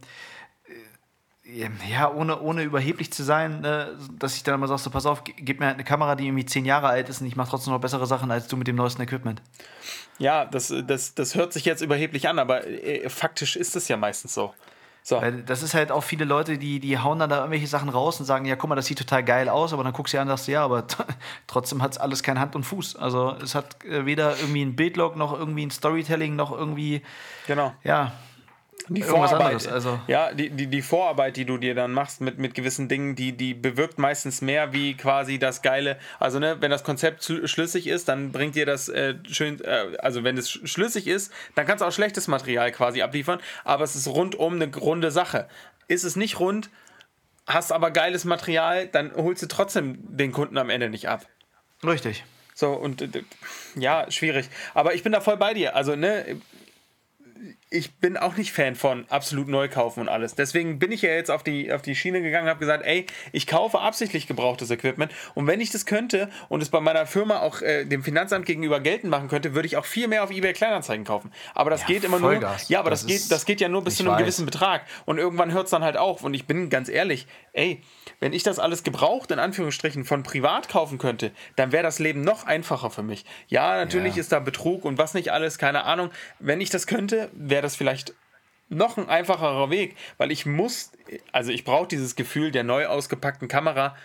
ja, ohne, ohne überheblich zu sein, ne, dass ich dann immer sage, so, pass auf, gib mir halt eine Kamera, die irgendwie zehn Jahre alt ist und ich mache trotzdem noch bessere Sachen als du mit dem neuesten Equipment. Ja, das, das, das hört sich jetzt überheblich an, aber äh, faktisch ist es ja meistens so. So. Weil das ist halt auch viele Leute, die, die hauen dann da irgendwelche Sachen raus und sagen, ja, guck mal, das sieht total geil aus, aber dann guckst du an und sagst, ja, aber trotzdem hat es alles kein Hand und Fuß. Also es hat äh, weder irgendwie ein Bildlog noch irgendwie ein Storytelling noch irgendwie. Genau. Ja, die Vorarbeit, anderes. Also, ja, die, die, die Vorarbeit, die du dir dann machst mit, mit gewissen Dingen, die, die bewirkt meistens mehr wie quasi das Geile. Also, ne, wenn das Konzept schlüssig ist, dann bringt dir das äh, schön, äh, also wenn es sch- schlüssig ist, dann kannst du auch schlechtes Material quasi abliefern, aber es ist rundum eine runde Sache. Ist es nicht rund, hast aber geiles Material, dann holst du trotzdem den Kunden am Ende nicht ab. richtig. So, und äh, ja, schwierig. Aber ich bin da voll bei dir. Also, ne, ich bin auch nicht Fan von absolut neu kaufen und alles. Deswegen bin ich ja jetzt auf die, auf die Schiene gegangen und habe gesagt, ey, ich kaufe absichtlich gebrauchtes Equipment. Und wenn ich das könnte und es bei meiner Firma auch äh, dem Finanzamt gegenüber geltend machen könnte, würde ich auch viel mehr auf eBay Kleinanzeigen kaufen. Aber das Ja, geht immer Vollgas. nur. Ja, aber das, Das geht, das geht ja nur bis zu einem weiß. gewissen Betrag. Und irgendwann hört es dann halt auf. Und ich bin ganz ehrlich, ey, wenn ich das alles gebraucht, in Anführungsstrichen, von privat kaufen könnte, dann wäre das Leben noch einfacher für mich. Ja, natürlich Ja. ist da Betrug und was nicht alles, keine Ahnung. Wenn ich das könnte, wäre das vielleicht noch ein einfacherer Weg, weil ich muss, also ich brauche dieses Gefühl der neu ausgepackten Kamera,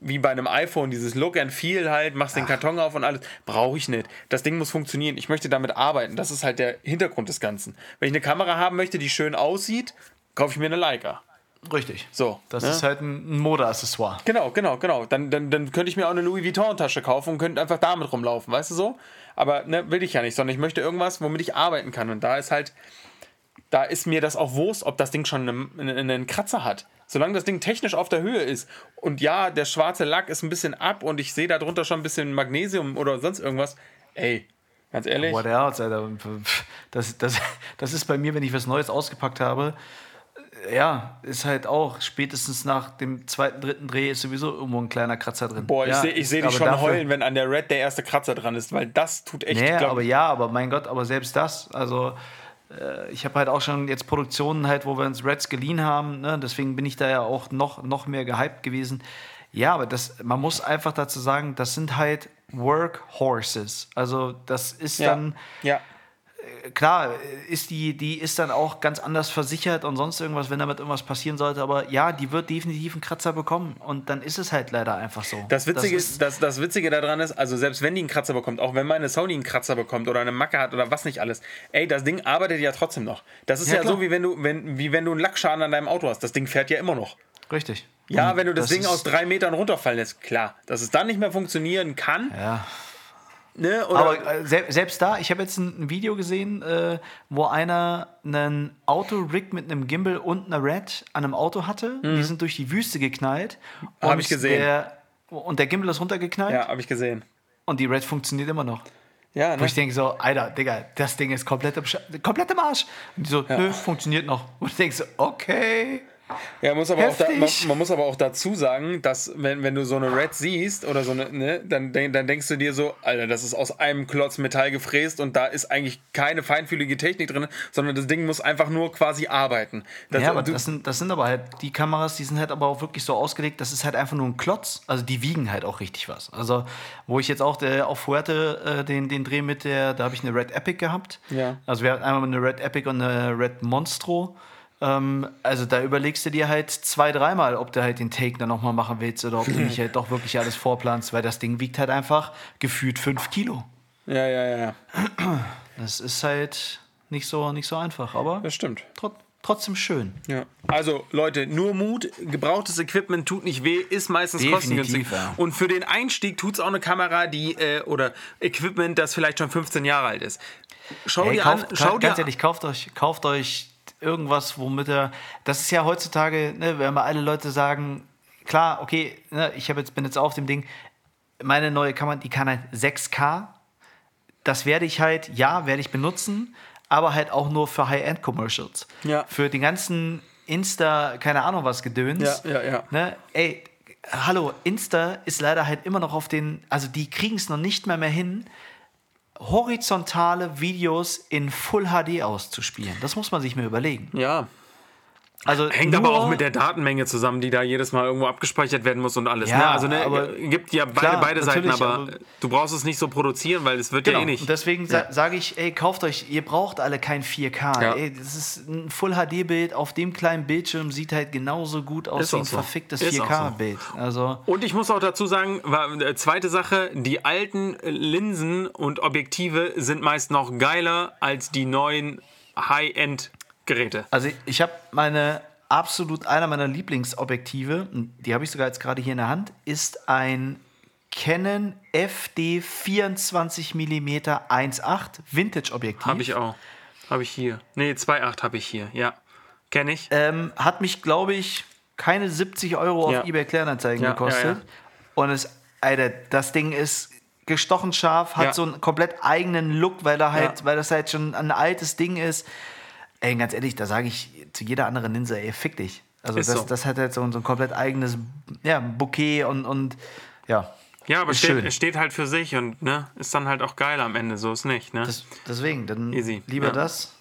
wie bei einem iPhone, dieses Look and Feel halt, machst den Karton auf und alles, brauche ich nicht. Das Ding muss funktionieren. Ich möchte damit arbeiten. Das ist halt der Hintergrund des Ganzen. Wenn ich eine Kamera haben möchte, die schön aussieht, kaufe ich mir eine Leica. Richtig. So. Das ne? ist halt ein ein Modeaccessoire. Genau, genau, genau. Dann, dann, dann könnte ich mir auch eine Louis Vuitton-Tasche kaufen und könnte einfach damit rumlaufen, weißt du so? Aber ne, will ich ja nicht, sondern ich möchte irgendwas, womit ich arbeiten kann. Und da ist halt, da ist mir das auch Wurst, ob das Ding schon einen, einen, Kratzer hat. Solange das Ding technisch auf der Höhe ist und ja, der schwarze Lack ist ein bisschen ab und ich sehe darunter schon ein bisschen Magnesium oder sonst irgendwas, ey, ganz ehrlich. What else, Alter? Das, das, das ist bei mir, wenn ich was Neues ausgepackt habe, ja, ist halt auch spätestens nach dem zweiten, dritten Dreh ist sowieso irgendwo ein kleiner Kratzer drin. Boah, ich ja, sehe ich seh dich schon dafür- heulen, wenn an der Red der erste Kratzer dran ist, weil das tut echt, Nee, glaub aber ja, aber mein Gott, aber selbst das, also äh, ich habe halt auch schon jetzt Produktionen halt, wo wir uns Reds geliehen haben, ne? deswegen bin ich da ja auch noch, noch mehr gehypt gewesen. Ja, aber das, man muss einfach dazu sagen, das sind halt Workhorses. Also das ist ja, dann, ja. Klar, ist die, die ist dann auch ganz anders versichert und sonst irgendwas, wenn damit irgendwas passieren sollte. Aber ja, die wird definitiv einen Kratzer bekommen. Und dann ist es halt leider einfach so. Das Witzige, ist, ist, das, das Witzige daran ist, also selbst wenn die einen Kratzer bekommt, auch wenn meine Sony einen Kratzer bekommt oder eine Macke hat oder was nicht alles, ey, das Ding arbeitet ja trotzdem noch. Das ist Ja, ja, so, wie wenn, du, wenn, wie wenn du einen Lackschaden an deinem Auto hast. Das Ding fährt ja immer noch. richtig. Ja, wenn du das, Ding ist- aus drei Metern runterfallen lässt, klar. Dass es dann nicht mehr funktionieren kann, Ja, ne? Aber äh, sel selbst da, ich habe jetzt ein, Video gesehen, äh, wo einer einen Autorig mit einem Gimbal und einer Red an einem Auto hatte. Die sind durch die Wüste geknallt. Mhm. Hab Und ich gesehen. Der, und der Gimbal ist runtergeknallt ja, habe ich gesehen. und die Red funktioniert immer noch. Ja, Wo ne? ich denke so, Alter, Digga, das Ding ist komplett im, komplett im Arsch. Und die so, nö, funktioniert noch. Und ich denke so, okay. Ja, muss aber auch da, man, man muss aber auch dazu sagen, dass wenn, wenn du so eine Red siehst oder so eine, ne, dann, dann denkst du dir so, Alter, das ist aus einem Klotz Metall gefräst und da ist eigentlich keine feinfühlige Technik drin, sondern das Ding muss einfach nur quasi arbeiten. Das, ja, aber das sind, das sind aber halt, die Kameras, die sind halt aber auch wirklich so ausgelegt, das ist halt einfach nur ein Klotz. Also die wiegen halt auch richtig was. Also, wo ich jetzt auch der, auf Fuerte äh, den, den Dreh mit der, da habe ich eine Red Epic gehabt. Ja. Also wir hatten einmal eine Red Epic und eine Red Monstro. Ähm, also da überlegst du dir halt zwei, dreimal, ob du halt den Take dann nochmal machen willst oder ob du nicht halt doch wirklich alles vorplanst, weil das Ding wiegt halt einfach gefühlt fünf Kilo. ja, ja, ja, ja, Das ist halt nicht so, nicht so einfach, aber das stimmt. trot, trotzdem schön. Ja. Also Leute, nur Mut, gebrauchtes Equipment tut nicht weh, ist meistens kostengünstig. ja. Und für den Einstieg tut es auch eine Kamera, die äh, oder Equipment, das vielleicht schon 15 Jahre alt ist. Schau Hey, dir kauft, an, schau dir ganz ehrlich, kauft euch, kauft euch irgendwas, womit ihr. Das ist ja heutzutage, ne, wenn mal alle Leute sagen, klar, okay, ne, ich jetzt, bin jetzt auf dem Ding, meine neue Kamera, die kann halt 6K. Das werde ich halt, ja, werde ich benutzen, aber halt auch nur für High-End-Commercials. Ja. Für den ganzen Insta, keine Ahnung was Gedöns. Ja, ja, ja. Ne? Ey, hallo, Insta ist leider halt immer noch auf den, also die kriegen es noch nicht mehr mehr hin, horizontale Videos in Full HD auszuspielen. Das muss man sich mal überlegen. Ja. Also Hängt aber auch mit der Datenmenge zusammen, die da jedes Mal irgendwo abgespeichert werden muss und alles. Ja, ne? Also ne, aber- gibt ja beide, Klar, beide Seiten, aber, aber- du brauchst es nicht so produzieren, weil es wird Genau. ja eh Und nicht. deswegen sa sage ich, ey, kauft euch, ihr braucht alle kein 4K. Ja. Ey, das ist ein Full HD-Bild auf dem kleinen Bildschirm, sieht halt genauso gut aus Ist wie ein so. verficktes Ist auch so. 4K-Bild. Also, Und ich muss auch dazu sagen, äh, zweite Sache, die alten Linsen und Objektive sind meist noch geiler als die neuen High-End Geräte. Also ich habe meine absolut einer meiner Lieblingsobjektive, die habe ich sogar jetzt gerade hier in der Hand, ist ein Canon FD 24 mm 1.8 Vintage Objektiv. Habe ich auch. Habe ich hier. Nee, 2.8 habe ich hier. Ja. Kenne ich. Ähm, hat mich, glaube ich, keine 70 Euro Ja. auf eBay Kleinanzeigen Ja, gekostet. ja. Und es, Alter, das Ding ist gestochen scharf, hat so einen komplett eigenen Look, weil er halt, weil das halt schon ein altes Ding ist. Ey, ganz ehrlich, da sage ich zu jeder anderen Linse, ey, fick dich. Also das, so. das hat halt so, ein- so ein komplett eigenes ja, Bouquet und, und ja. Ja, aber steht, steht halt für sich und ne, ist dann halt auch geil am Ende. So ist nicht, ne? Das, deswegen, dann Easy, lieber ja. das.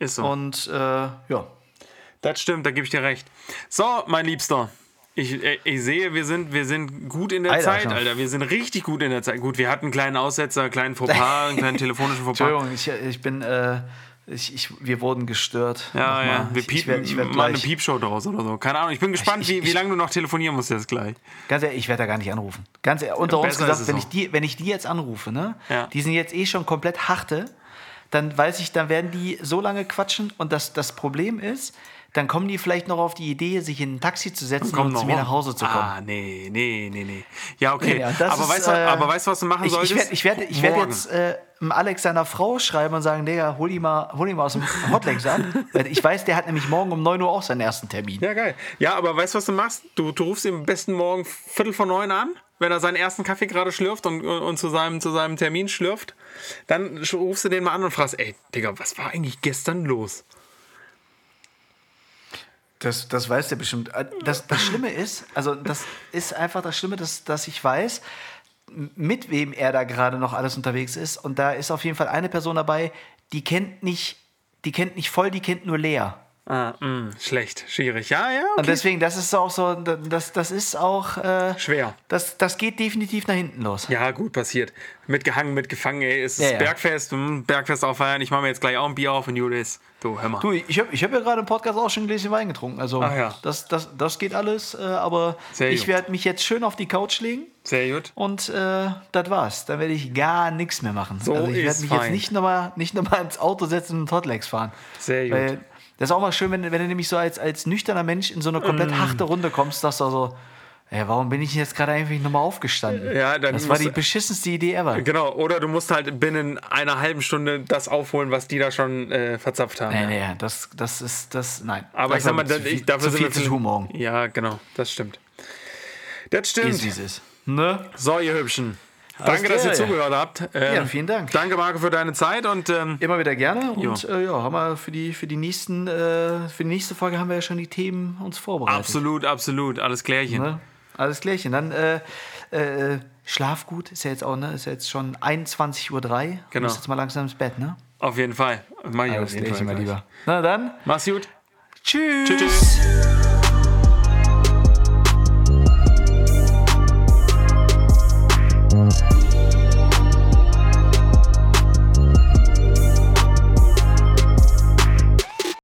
ist so. Und äh, ja. Das stimmt, da gebe ich dir recht. So, mein Liebster. Ich, äh, ich sehe, wir sind, wir sind gut in der Alter, Zeit, schon. Alter. Wir sind richtig gut in der Zeit. Gut, wir hatten einen kleinen Aussetzer, einen kleinen Fauxpas, einen kleinen telefonischen Fauxpas. Entschuldigung, ich, ich bin, äh, ich, ich, wir wurden gestört. Ja, Nochmal. ja, wir Ich- ich piepen werd- ich werd mal eine gleich- Piepshow draus oder so. Keine Ahnung, ich bin gespannt, Ich- wie, wie lange du noch telefonieren musst jetzt gleich. Ganz ehrlich, ich werde da gar nicht anrufen. Ganz ehrlich, unter Ja, uns gesagt, es wenn auch. ich, die, wenn ich die jetzt anrufe, ne, Ja. die sind jetzt eh schon komplett harte, dann weiß ich, dann werden die so lange quatschen und das, das Problem ist, dann kommen die vielleicht noch auf die Idee, sich in ein Taxi zu setzen und zu mir nach Hause zu kommen. Ah, nee, nee, nee, nee. Ja, okay. Und das aber, ist, weißt du, äh, aber weißt du, was du machen Ich, ich solltest? werde ich werd, ich werd jetzt äh, Alex seiner Frau schreiben und sagen, Digga, hol die mal, hol die mal aus dem Hotlegs an. Ich weiß, der hat nämlich morgen um 9 Uhr auch seinen ersten Termin. Ja, geil. Ja, aber weißt du, was du machst? Du, du rufst ihn am besten morgen Viertel vor neun an, wenn er seinen ersten Kaffee gerade schlürft und, und zu, seinem, zu seinem Termin schlürft. Dann rufst du den mal an und fragst, ey, Digga, was war eigentlich gestern los? Das, das weiß der bestimmt. Äh, Das, das Schlimme ist, also das ist einfach das Schlimme, dass, dass ich weiß, mit wem er da gerade noch alles unterwegs ist. Und da ist auf jeden Fall eine Person dabei, die kennt nicht, die kennt nicht voll, die kennt nur leer. Ah, mh, schlecht, schwierig. Ja, ja, Und okay. deswegen, das ist auch so, das, das ist auch. Äh, Schwer. Das, das geht definitiv nach hinten los. Ja, gut, passiert. Mitgehangen, mitgefangen, ey. Es ist Ja, ja. Bergfest, hm, Bergfest auffeiern. Ich mache mir jetzt gleich auch ein Bier auf und gut ist. Du, hör mal. Du, ich habe ich hab ja gerade im Podcast auch schon ein Gläschen Wein getrunken. Also Ach ja. das, das, das geht alles. Äh, aber Sehr ich werde mich jetzt schön auf die Couch legen. Sehr gut. Und äh, das war's. Dann werde ich gar nichts mehr machen. So also ich werde mich fein. jetzt nicht nochmal nicht noch mal ins Auto setzen und Hotlegs fahren. Sehr gut. Weil das ist auch mal schön, wenn, wenn du nämlich so als, als nüchterner Mensch in so eine komplett Mm. harte Runde kommst, dass du so, ey, warum bin ich jetzt gerade eigentlich nochmal aufgestanden? Ja, das war die beschissenste Idee ever. Genau, oder du musst halt binnen einer halben Stunde das aufholen, was die da schon äh, verzapft haben. Nee, nee, das, das ist, das, nein. Aber ich sag mal, viel, ich, dafür zu viel zu tun morgen. Ja, genau, das stimmt. Das stimmt. Ist, es ist. Ne? So, ihr Hübschen. Danke, dass ihr zugehört habt. Ähm, Ja, vielen Dank. Danke, Marco, für deine Zeit und ähm, Immer wieder gerne. Und äh, ja, haben wir für die, für die nächsten, äh, für die nächste Folge haben wir ja schon die Themen uns vorbereitet. absolut, absolut, alles klärchen. Ne? Alles klärchen. Dann äh, äh, schlaf gut, ist ja jetzt auch, ne? Ist ja jetzt schon 21.03 Uhr. Genau. Du musst jetzt mal langsam ins Bett, ne? Auf jeden Fall. Mach ich Alles auf jeden Fall mein. Lieber. Na dann, Mach's gut. tschüss. Tschüss. tschüss.